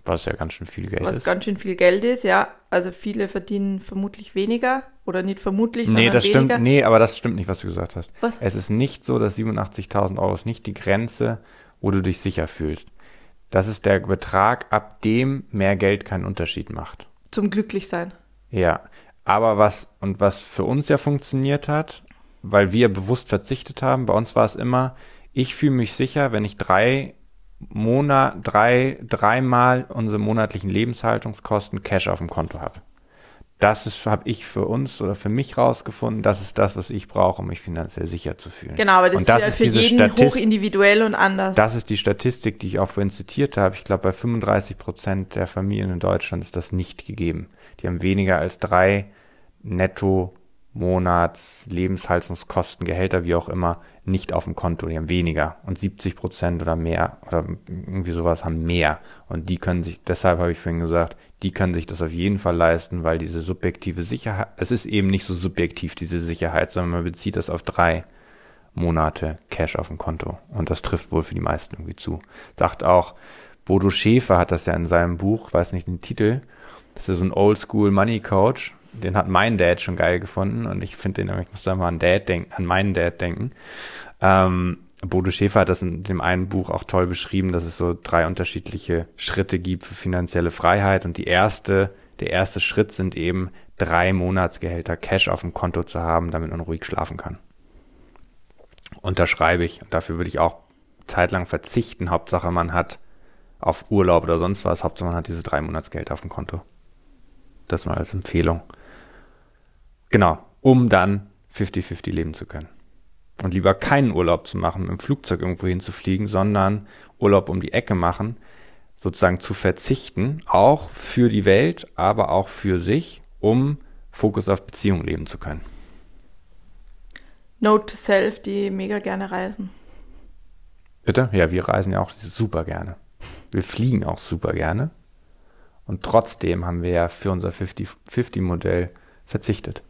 Was ja ganz schön viel Geld was ist. Was ganz schön viel Geld ist, ja. Also viele verdienen vermutlich weniger oder nicht vermutlich, nee, sondern das weniger. Stimmt, nee, aber das stimmt nicht, was du gesagt hast. Was? Es ist nicht so, dass 87.000 Euro ist nicht die Grenze, wo du dich sicher fühlst. Das ist der Betrag, ab dem mehr Geld keinen Unterschied macht. Zum Glücklichsein. Ja, aber was, und was für uns ja funktioniert hat, weil wir bewusst verzichtet haben, bei uns war es immer, ich fühle mich sicher, wenn ich drei Monat, drei, dreimal unsere monatlichen Lebenshaltungskosten Cash auf dem Konto habe. Das ist, habe ich für uns oder für mich rausgefunden, das ist das, was ich brauche, um mich finanziell sicher zu fühlen. Genau, aber das, und das ist ja für jeden Statist hoch individuell und anders. Das ist die Statistik, die ich auch vorhin zitiert habe. Ich glaube, bei 35 Prozent der Familien in Deutschland ist das nicht gegeben. Die haben weniger als drei netto Monats, Lebenshaltungskosten, Gehälter, wie auch immer, nicht auf dem Konto. Die haben weniger. Und 70 Prozent oder mehr oder irgendwie sowas haben mehr. Und die können sich, deshalb habe ich vorhin gesagt, die können sich das auf jeden Fall leisten, weil diese subjektive Sicherheit, es ist eben nicht so subjektiv, diese Sicherheit, sondern man bezieht das auf drei Monate Cash auf dem Konto. Und das trifft wohl für die meisten irgendwie zu. Sagt auch, Bodo Schäfer hat das ja in seinem Buch, weiß nicht den Titel, das ist so ein Oldschool Money Coach den hat mein Dad schon geil gefunden und ich finde den, ich muss da mal an Dad denken, an meinen Dad denken. Ähm, Bodo Schäfer hat das in dem einen Buch auch toll beschrieben, dass es so drei unterschiedliche Schritte gibt für finanzielle Freiheit und die erste, der erste Schritt sind eben drei Monatsgehälter Cash auf dem Konto zu haben, damit man ruhig schlafen kann. Unterschreibe ich und dafür würde ich auch zeitlang verzichten. Hauptsache man hat auf Urlaub oder sonst was, Hauptsache man hat diese drei Monatsgehälter auf dem Konto. Das mal als Empfehlung. Genau, um dann 50-50 leben zu können. Und lieber keinen Urlaub zu machen, dem Flugzeug irgendwo hinzufliegen, sondern Urlaub um die Ecke machen, sozusagen zu verzichten, auch für die Welt, aber auch für sich, um Fokus auf Beziehungen leben zu können. Note to Self, die mega gerne reisen. Bitte? Ja, wir reisen ja auch super gerne. Wir fliegen auch super gerne. Und trotzdem haben wir ja für unser 50-50-Modell verzichtet.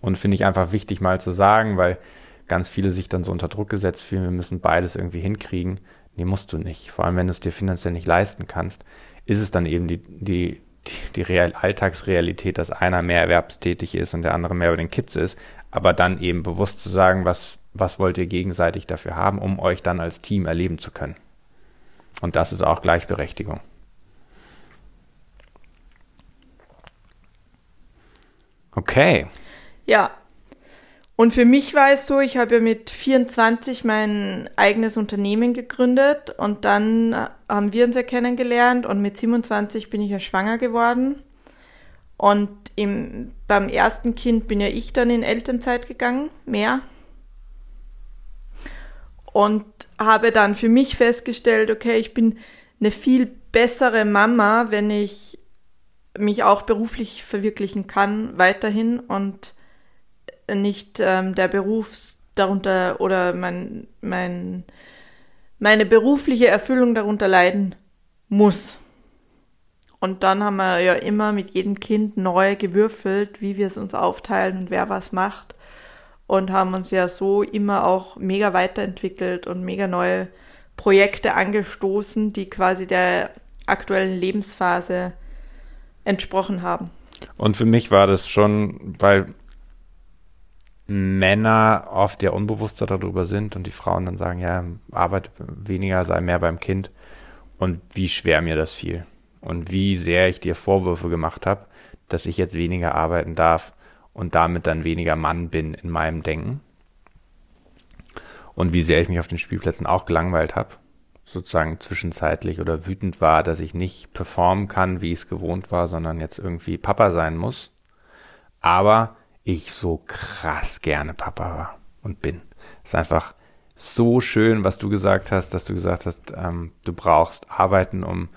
Und finde ich einfach wichtig mal zu sagen, weil ganz viele sich dann so unter Druck gesetzt fühlen, wir müssen beides irgendwie hinkriegen. Nee, musst du nicht. Vor allem, wenn du es dir finanziell nicht leisten kannst, ist es dann eben die, die, die, Real Alltagsrealität, dass einer mehr erwerbstätig ist und der andere mehr über den Kids ist. Aber dann eben bewusst zu sagen, was, was wollt ihr gegenseitig dafür haben, um euch dann als Team erleben zu können. Und das ist auch Gleichberechtigung. Okay. Ja. Und für mich war es so, ich habe ja mit 24 mein eigenes Unternehmen gegründet und dann haben wir uns ja kennengelernt und mit 27 bin ich ja schwanger geworden. Und im, beim ersten Kind bin ja ich dann in Elternzeit gegangen, mehr. Und habe dann für mich festgestellt, okay, ich bin eine viel bessere Mama, wenn ich mich auch beruflich verwirklichen kann weiterhin und nicht ähm, der Beruf darunter oder mein, mein, meine berufliche Erfüllung darunter leiden muss. Und dann haben wir ja immer mit jedem Kind neu gewürfelt, wie wir es uns aufteilen und wer was macht. und haben uns ja so immer auch mega weiterentwickelt und mega neue Projekte angestoßen, die quasi der aktuellen Lebensphase entsprochen haben. Und für mich war das schon, weil Männer oft ja unbewusster darüber sind und die Frauen dann sagen, ja, arbeite weniger, sei mehr beim Kind. Und wie schwer mir das fiel. Und wie sehr ich dir Vorwürfe gemacht habe, dass ich jetzt weniger arbeiten darf und damit dann weniger Mann bin in meinem Denken. Und wie sehr ich mich auf den Spielplätzen auch gelangweilt habe, sozusagen zwischenzeitlich oder wütend war, dass ich nicht performen kann, wie ich es gewohnt war, sondern jetzt irgendwie Papa sein muss. Aber ich so krass gerne Papa war und bin. Es ist einfach so schön, was du gesagt hast, dass du gesagt hast, ähm, du brauchst arbeiten, um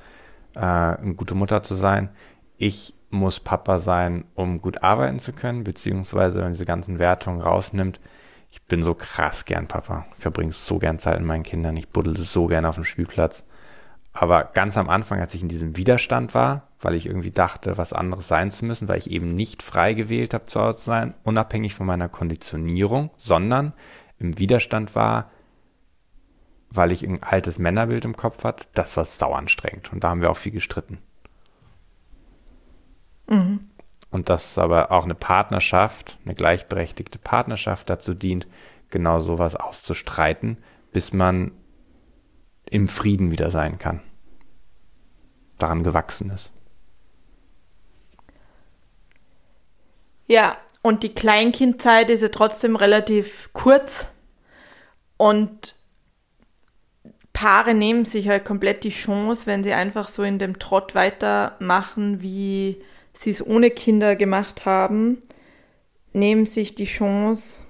äh, eine gute Mutter zu sein. Ich muss Papa sein, um gut arbeiten zu können, beziehungsweise wenn diese ganzen Wertungen rausnimmt, ich bin so krass gern Papa. Ich verbringe so gern Zeit mit meinen Kindern. Ich buddel so gern auf dem Spielplatz. Aber ganz am Anfang, als ich in diesem Widerstand war, weil ich irgendwie dachte, was anderes sein zu müssen, weil ich eben nicht frei gewählt habe, zu Hause zu sein, unabhängig von meiner Konditionierung, sondern im Widerstand war, weil ich ein altes Männerbild im Kopf hatte, das war sau anstrengend. Und da haben wir auch viel gestritten. Mhm. Und dass aber auch eine Partnerschaft, eine gleichberechtigte Partnerschaft dazu dient, genau sowas auszustreiten, bis man im Frieden wieder sein kann. Daran gewachsen ist. Ja, und die Kleinkindzeit ist ja trotzdem relativ kurz und Paare nehmen sich halt komplett die Chance, wenn sie einfach so in dem Trott weitermachen, wie sie es ohne Kinder gemacht haben, nehmen sich die Chance,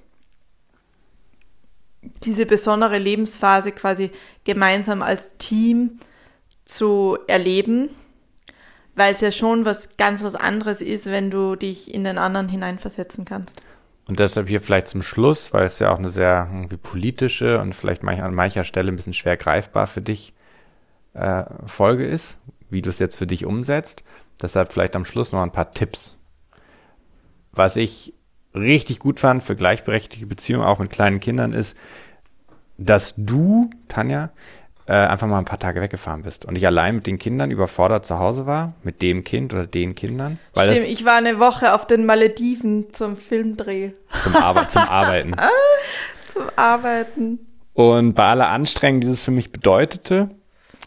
diese besondere Lebensphase quasi gemeinsam als Team zu erleben, weil es ja schon was ganz was anderes ist, wenn du dich in den anderen hineinversetzen kannst. Und deshalb hier vielleicht zum Schluss, weil es ja auch eine sehr irgendwie politische und vielleicht manch, an mancher Stelle ein bisschen schwer greifbar für dich äh, Folge ist, wie du es jetzt für dich umsetzt. Deshalb vielleicht am Schluss noch ein paar Tipps. Was ich richtig gut fand für gleichberechtigte Beziehungen, auch mit kleinen Kindern, ist, dass du, Tanja, äh, einfach mal ein paar Tage weggefahren bist und ich allein mit den Kindern überfordert zu Hause war, mit dem Kind oder den Kindern. Weil Stimmt, ich war eine Woche auf den Malediven zum Filmdreh. Zum, Arbe zum Arbeiten. zum Arbeiten. Und bei aller Anstrengung, die es für mich bedeutete,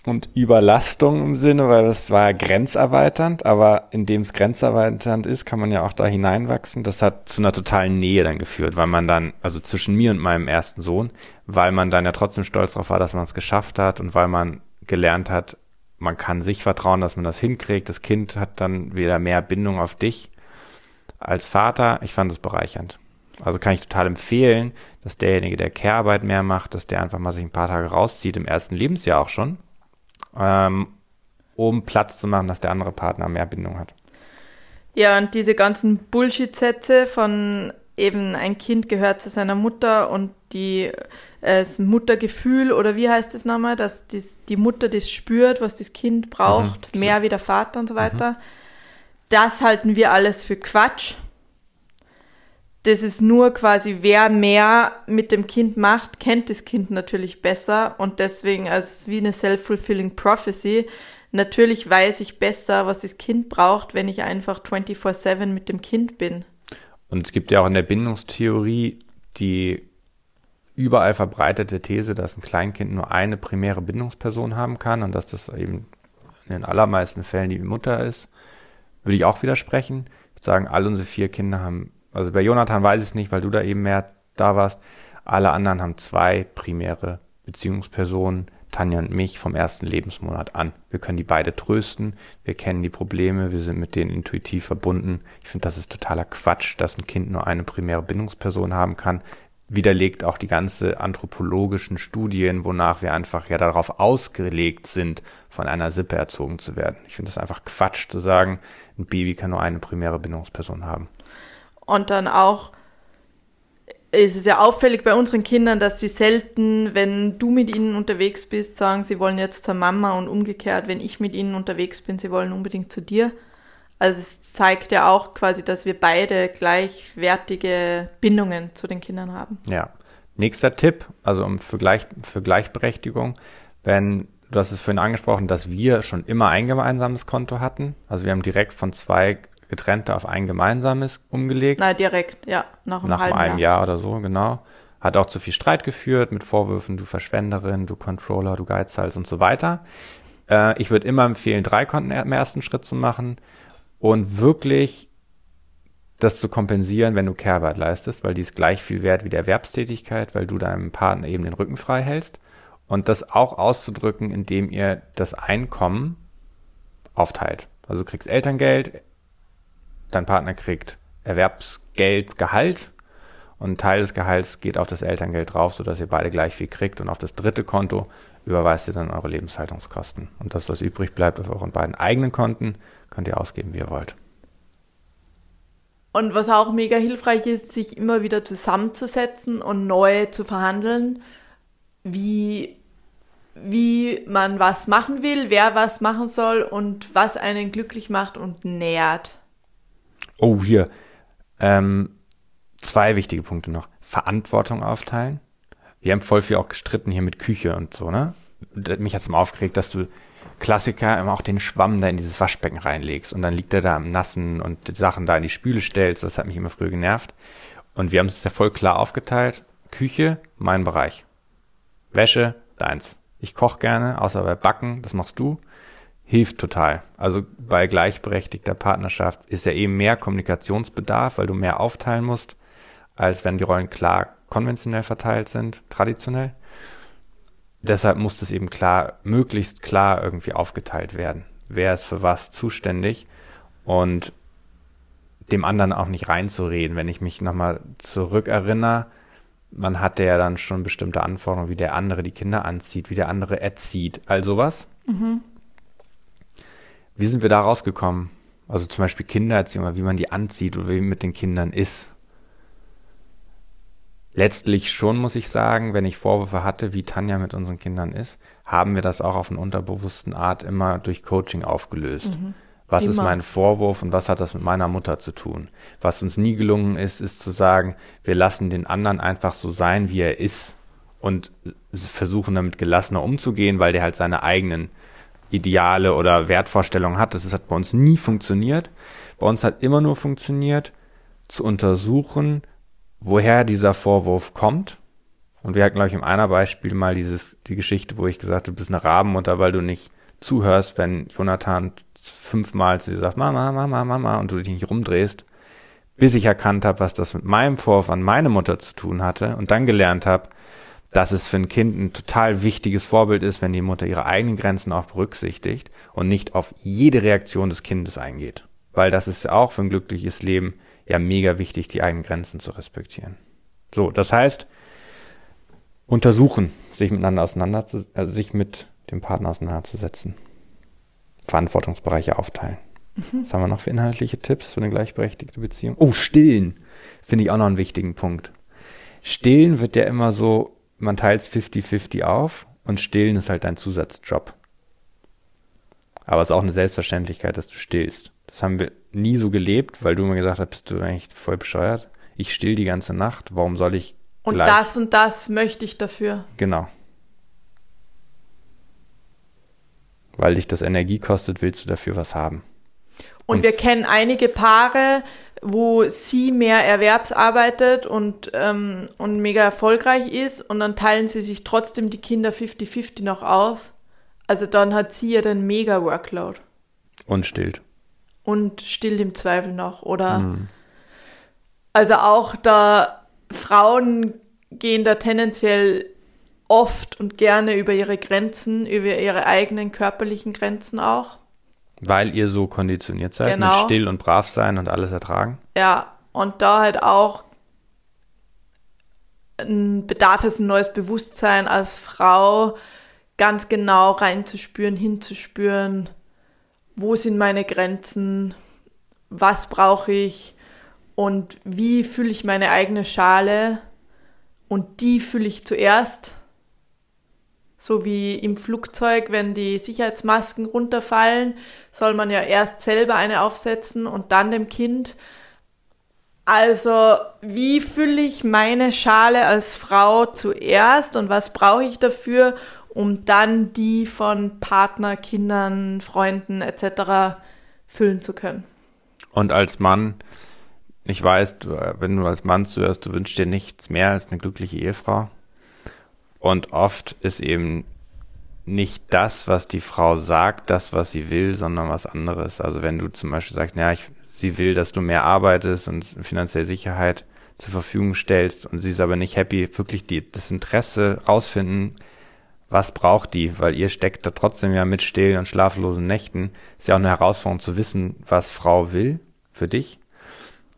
und Überlastung im Sinne, weil das war ja grenzerweiternd, aber indem es grenzerweiternd ist, kann man ja auch da hineinwachsen. Das hat zu einer totalen Nähe dann geführt, weil man dann, also zwischen mir und meinem ersten Sohn, weil man dann ja trotzdem stolz darauf war, dass man es geschafft hat und weil man gelernt hat, man kann sich vertrauen, dass man das hinkriegt. Das Kind hat dann wieder mehr Bindung auf dich als Vater. Ich fand es bereichernd. Also kann ich total empfehlen, dass derjenige, der Care-Arbeit mehr macht, dass der einfach mal sich ein paar Tage rauszieht, im ersten Lebensjahr auch schon, ähm, um Platz zu machen, dass der andere Partner mehr Bindung hat. Ja, und diese ganzen Bullshit-Sätze von eben ein Kind gehört zu seiner Mutter und die äh, das Muttergefühl oder wie heißt es nochmal, dass dies, die Mutter das spürt, was das Kind braucht, mhm. mehr wie der Vater und so weiter. Mhm. Das halten wir alles für Quatsch. Das ist nur quasi, wer mehr mit dem Kind macht, kennt das Kind natürlich besser und deswegen, also es ist wie eine self-fulfilling prophecy. Natürlich weiß ich besser, was das Kind braucht, wenn ich einfach 24-7 mit dem Kind bin. Und es gibt ja auch in der Bindungstheorie die überall verbreitete These, dass ein Kleinkind nur eine primäre Bindungsperson haben kann und dass das eben in den allermeisten Fällen die Mutter ist. Würde ich auch widersprechen. Ich würde sagen, all unsere vier Kinder haben also bei Jonathan weiß ich es nicht, weil du da eben mehr da warst. Alle anderen haben zwei primäre Beziehungspersonen, Tanja und mich, vom ersten Lebensmonat an. Wir können die beide trösten, wir kennen die Probleme, wir sind mit denen intuitiv verbunden. Ich finde, das ist totaler Quatsch, dass ein Kind nur eine primäre Bindungsperson haben kann. Widerlegt auch die ganze anthropologischen Studien, wonach wir einfach ja darauf ausgelegt sind, von einer Sippe erzogen zu werden. Ich finde es einfach Quatsch zu sagen, ein Baby kann nur eine primäre Bindungsperson haben. Und dann auch ist es ja auffällig bei unseren Kindern, dass sie selten, wenn du mit ihnen unterwegs bist, sagen, sie wollen jetzt zur Mama und umgekehrt, wenn ich mit ihnen unterwegs bin, sie wollen unbedingt zu dir. Also es zeigt ja auch quasi, dass wir beide gleichwertige Bindungen zu den Kindern haben. Ja. Nächster Tipp, also für, Gleich, für Gleichberechtigung, wenn du hast es vorhin angesprochen, dass wir schon immer ein gemeinsames Konto hatten. Also wir haben direkt von zwei getrennte auf ein gemeinsames umgelegt. Nein, direkt, ja, nach einem, nach einem Jahr. Jahr oder so, genau. Hat auch zu viel Streit geführt mit Vorwürfen, du Verschwenderin, du Controller, du Geizhals und so weiter. Äh, ich würde immer empfehlen, drei Konten im ersten Schritt zu machen und wirklich das zu kompensieren, wenn du Care-Arbeit leistest, weil die ist gleich viel wert wie die Erwerbstätigkeit, weil du deinem Partner eben den Rücken frei hältst. Und das auch auszudrücken, indem ihr das Einkommen aufteilt. Also du kriegst Elterngeld, dein Partner kriegt Erwerbsgeld, Gehalt und ein Teil des Gehalts geht auf das Elterngeld drauf, sodass ihr beide gleich viel kriegt und auf das dritte Konto überweist ihr dann eure Lebenshaltungskosten. Und das, was übrig bleibt auf euren beiden eigenen Konten, könnt ihr ausgeben, wie ihr wollt. Und was auch mega hilfreich ist, sich immer wieder zusammenzusetzen und neu zu verhandeln, wie, wie man was machen will, wer was machen soll und was einen glücklich macht und nährt. Oh, hier. Ähm, zwei wichtige Punkte noch. Verantwortung aufteilen. Wir haben voll viel auch gestritten hier mit Küche und so, ne? Mich hat es mal aufgeregt, dass du Klassiker immer auch den Schwamm da in dieses Waschbecken reinlegst und dann liegt er da im Nassen und die Sachen da in die Spüle stellst. Das hat mich immer früher genervt. Und wir haben es ja voll klar aufgeteilt. Küche, mein Bereich. Wäsche, deins. Ich koche gerne, außer bei Backen, das machst du. Hilft total. Also bei gleichberechtigter Partnerschaft ist ja eben mehr Kommunikationsbedarf, weil du mehr aufteilen musst, als wenn die Rollen klar konventionell verteilt sind, traditionell. Deshalb muss das eben klar, möglichst klar irgendwie aufgeteilt werden. Wer ist für was zuständig und dem anderen auch nicht reinzureden. Wenn ich mich nochmal zurückerinnere, man hatte ja dann schon bestimmte Anforderungen, wie der andere die Kinder anzieht, wie der andere erzieht, all sowas. Mhm. Wie sind wir da rausgekommen? Also zum Beispiel Kindererziehung, wie man die anzieht oder wie mit den Kindern ist. Letztlich schon, muss ich sagen, wenn ich Vorwürfe hatte, wie Tanja mit unseren Kindern ist, haben wir das auch auf eine unterbewussten Art immer durch Coaching aufgelöst. Mhm. Was Immer. ist mein Vorwurf und was hat das mit meiner Mutter zu tun? Was uns nie gelungen ist, ist zu sagen, wir lassen den anderen einfach so sein, wie er ist und versuchen damit gelassener umzugehen, weil der halt seine eigenen Ideale oder Wertvorstellungen hat. Das hat bei uns nie funktioniert. Bei uns hat immer nur funktioniert, zu untersuchen, woher dieser Vorwurf kommt. Und wir hatten, glaube ich, in einer Beispiel mal dieses, die Geschichte, wo ich gesagt habe, du bist eine Rabenmutter, weil du nicht zuhörst, wenn Jonathan fünfmal zu dir sagt, Mama, Mama, Mama, und du dich nicht rumdrehst, bis ich erkannt habe, was das mit meinem Vorwurf an meine Mutter zu tun hatte und dann gelernt habe, dass es für ein Kind ein total wichtiges Vorbild ist, wenn die Mutter ihre eigenen Grenzen auch berücksichtigt und nicht auf jede Reaktion des Kindes eingeht. Weil das ist auch für ein glückliches Leben ja mega wichtig, die eigenen Grenzen zu respektieren. So, das heißt, untersuchen, sich miteinander auseinanderzusetzen, also sich mit dem Partner auseinanderzusetzen. Verantwortungsbereiche aufteilen. Mhm. Was haben wir noch für inhaltliche Tipps für eine gleichberechtigte Beziehung? Oh, stillen. Finde ich auch noch einen wichtigen Punkt. Stillen wird ja immer so, man teilt es 50-50 auf und stillen ist halt dein Zusatzjob. Aber es ist auch eine Selbstverständlichkeit, dass du stillst. Das haben wir nie so gelebt, weil du mir gesagt hast, bist du eigentlich voll bescheuert. Ich still die ganze Nacht. Warum soll ich Und gleich? das und das möchte ich dafür. Genau. weil dich das Energie kostet, willst du dafür was haben. Und, und wir kennen einige Paare, wo sie mehr erwerbsarbeitet und, ähm, und mega erfolgreich ist und dann teilen sie sich trotzdem die Kinder 50-50 noch auf. Also dann hat sie ja den mega Workload. Und stillt. Und stillt im Zweifel noch. Oder mhm. also auch da Frauen gehen da tendenziell oft und gerne über ihre Grenzen, über ihre eigenen körperlichen Grenzen auch. Weil ihr so konditioniert seid, genau. mit still und brav sein und alles ertragen? Ja, und da halt auch bedarf es ein neues Bewusstsein als Frau, ganz genau reinzuspüren, hinzuspüren, wo sind meine Grenzen, was brauche ich und wie fühle ich meine eigene Schale und die fühle ich zuerst So wie im Flugzeug, wenn die Sicherheitsmasken runterfallen, soll man ja erst selber eine aufsetzen und dann dem Kind. Also, wie fülle ich meine Schale als Frau zuerst und was brauche ich dafür, um dann die von Partner, Kindern, Freunden etc. füllen zu können? Und als Mann, ich weiß, du, wenn du als Mann zuhörst, du wünschst dir nichts mehr als eine glückliche Ehefrau. Und oft ist eben nicht das, was die Frau sagt, das, was sie will, sondern was anderes. Also wenn du zum Beispiel sagst, ja, ich, sie will, dass du mehr arbeitest und finanzielle Sicherheit zur Verfügung stellst und sie ist aber nicht happy, wirklich die, das Interesse rausfinden, was braucht die, weil ihr steckt da trotzdem ja mit stillen und schlaflosen Nächten. Ist ja auch eine Herausforderung zu wissen, was Frau will für dich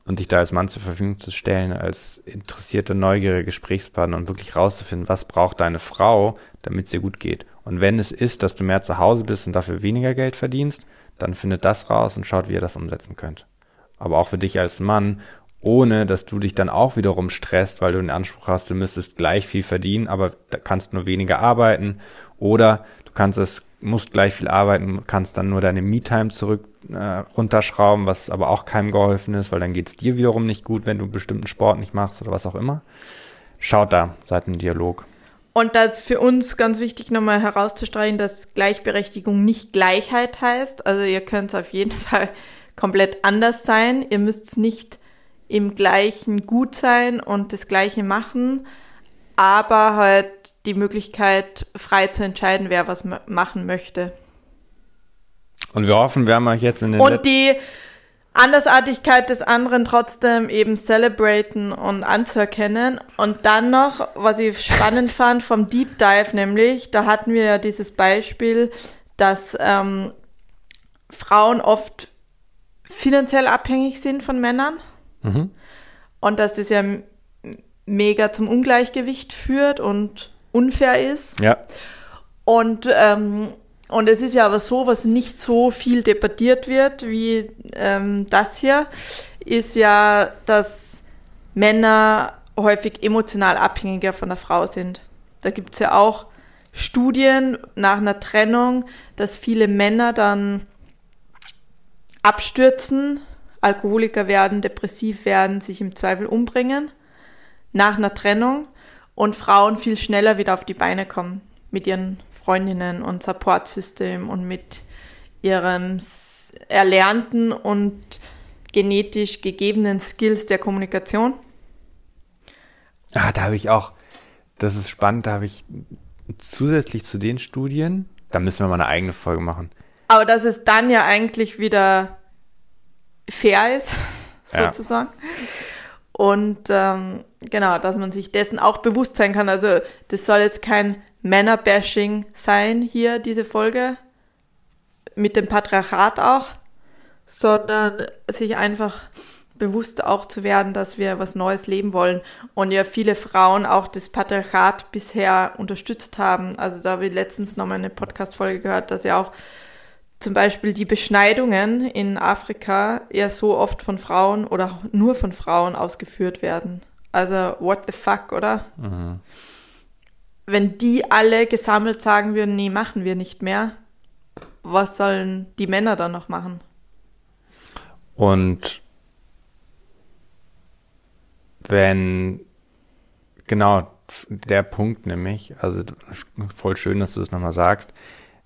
und dich da als Mann zur Verfügung zu stellen, als interessierte, neugierige Gesprächspartner und wirklich rauszufinden, was braucht deine Frau, damit es ihr gut geht. Und wenn es ist, dass du mehr zu Hause bist und dafür weniger Geld verdienst, dann findet das raus und schaut, wie ihr das umsetzen könnt. Aber auch für dich als Mann, ohne dass du dich dann auch wiederum stresst, weil du den Anspruch hast, du müsstest gleich viel verdienen, aber kannst nur weniger arbeiten. Oder du kannst es, musst gleich viel arbeiten, kannst dann nur deine Me-Time zurück äh, runterschrauben, was aber auch keinem geholfen ist, weil dann geht es dir wiederum nicht gut, wenn du bestimmten Sport nicht machst oder was auch immer. Schaut da, seid im Dialog. Und das ist für uns ganz wichtig, nochmal herauszustreichen, dass Gleichberechtigung nicht Gleichheit heißt. Also ihr könnt es auf jeden Fall komplett anders sein. Ihr müsst nicht im gleichen gut sein und das gleiche machen, aber halt die Möglichkeit, frei zu entscheiden, wer was machen möchte. Und wir hoffen, wir haben euch jetzt in den Und die Andersartigkeit des anderen trotzdem eben celebraten und anzuerkennen. Und dann noch, was ich spannend fand vom Deep Dive, nämlich, da hatten wir ja dieses Beispiel, dass ähm, Frauen oft finanziell abhängig sind von Männern. Mhm. Und dass das ja mega zum Ungleichgewicht führt und unfair ist. Ja. Und ähm, und es ist ja aber so, was nicht so viel debattiert wird wie ähm, das hier, ist ja, dass Männer häufig emotional abhängiger von der Frau sind. Da gibt es ja auch Studien nach einer Trennung, dass viele Männer dann abstürzen, Alkoholiker werden, depressiv werden, sich im Zweifel umbringen nach einer Trennung und Frauen viel schneller wieder auf die Beine kommen mit ihren Freundinnen und Supportsystem und mit ihrem erlernten und genetisch gegebenen Skills der Kommunikation. Ah, da habe ich auch, das ist spannend, da habe ich zusätzlich zu den Studien, da müssen wir mal eine eigene Folge machen. Aber dass es dann ja eigentlich wieder fair ist, sozusagen. Ja. Und ähm, genau, dass man sich dessen auch bewusst sein kann. Also das soll jetzt kein Männerbashing sein hier, diese Folge. Mit dem Patriarchat auch. Sondern sich einfach bewusst auch zu werden, dass wir was Neues leben wollen. Und ja, viele Frauen auch das Patriarchat bisher unterstützt haben. Also da habe ich letztens nochmal eine Podcast-Folge gehört, dass ja auch zum Beispiel die Beschneidungen in Afrika eher so oft von Frauen oder nur von Frauen ausgeführt werden. Also, what the fuck, oder? Mhm. Wenn die alle gesammelt sagen würden, nee, machen wir nicht mehr, was sollen die Männer dann noch machen? Und wenn, genau, der Punkt nämlich, also voll schön, dass du das nochmal sagst,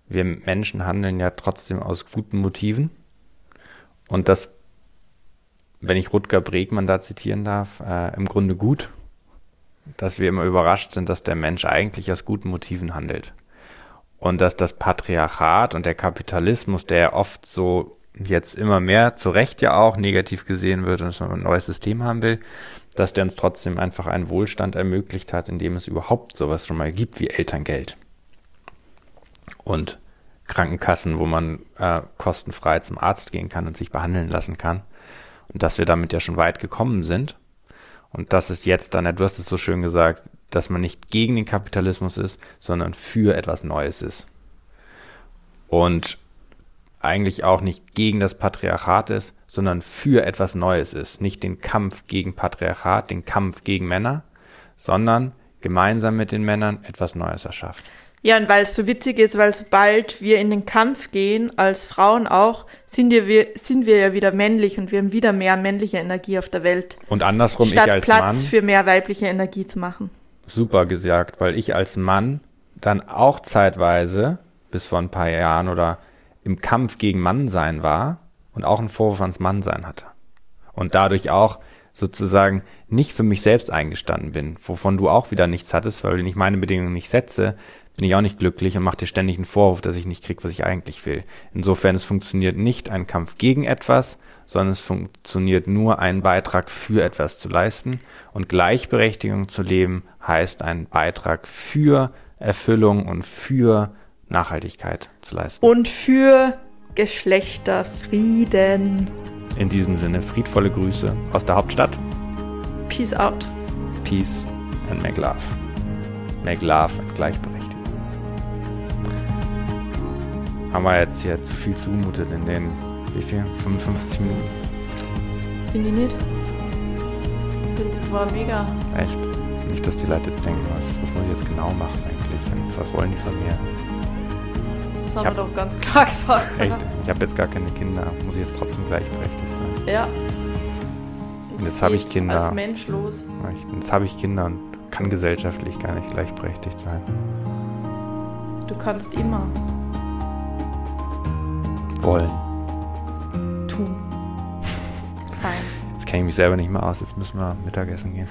wir Menschen handeln ja trotzdem aus guten Motiven. Und das, wenn ich Rutger Bregmann da zitieren darf, äh, im Grunde gut, dass wir immer überrascht sind, dass der Mensch eigentlich aus guten Motiven handelt. Und dass das Patriarchat und der Kapitalismus, der oft so jetzt immer mehr, zu Recht ja auch negativ gesehen wird und dass man ein neues System haben will, dass der uns trotzdem einfach einen Wohlstand ermöglicht hat, indem es überhaupt sowas schon mal gibt wie Elterngeld. Und Krankenkassen, wo man äh, kostenfrei zum Arzt gehen kann und sich behandeln lassen kann. Und dass wir damit ja schon weit gekommen sind. Und das ist jetzt dann, du hast es so schön gesagt, dass man nicht gegen den Kapitalismus ist, sondern für etwas Neues ist. Und eigentlich auch nicht gegen das Patriarchat ist, sondern für etwas Neues ist. Nicht den Kampf gegen Patriarchat, den Kampf gegen Männer, sondern gemeinsam mit den Männern etwas Neues erschafft. Ja, und weil es so witzig ist, weil sobald wir in den Kampf gehen, als Frauen auch, sind wir, sind wir ja wieder männlich und wir haben wieder mehr männliche Energie auf der Welt. Und andersrum, statt ich als Platz Mann, für mehr weibliche Energie zu machen. super gesagt, weil ich als Mann dann auch zeitweise, bis vor ein paar Jahren oder im Kampf gegen Mannsein war und auch einen Vorwurf ans Mannsein hatte. Und dadurch auch sozusagen nicht für mich selbst eingestanden bin, wovon du auch wieder nichts hattest, weil wenn ich meine Bedingungen nicht setze, bin ich auch nicht glücklich und mache dir ständig einen Vorwurf, dass ich nicht krieg, was ich eigentlich will. Insofern, es funktioniert nicht ein Kampf gegen etwas, sondern es funktioniert nur einen Beitrag für etwas zu leisten. Und Gleichberechtigung zu leben heißt einen Beitrag für Erfüllung und für Nachhaltigkeit zu leisten. Und für Geschlechterfrieden. In diesem Sinne, friedvolle Grüße aus der Hauptstadt. Peace out. Peace and make love. Make love and Gleichberechtigung. Haben wir jetzt hier zu viel zumutet in den, wie viel? 55 Minuten? Finde ich nicht. Ich finde, das war mega. Echt? Nicht, dass die Leute jetzt denken, was, was muss ich jetzt genau machen eigentlich und was wollen die von mir? Das Ich haben hab- wir doch ganz klar gesagt. Echt? Ich habe jetzt gar keine Kinder. Muss ich jetzt trotzdem gleichberechtigt sein? Ja. Und jetzt Es hab ich Kinder. Als Mensch los. Jetzt habe ich Kinder und kann gesellschaftlich gar nicht gleichberechtigt sein. Du kannst immer Wollen. tun. Sein. Jetzt kenne ich mich selber nicht mehr aus. Jetzt müssen wir Mittagessen gehen.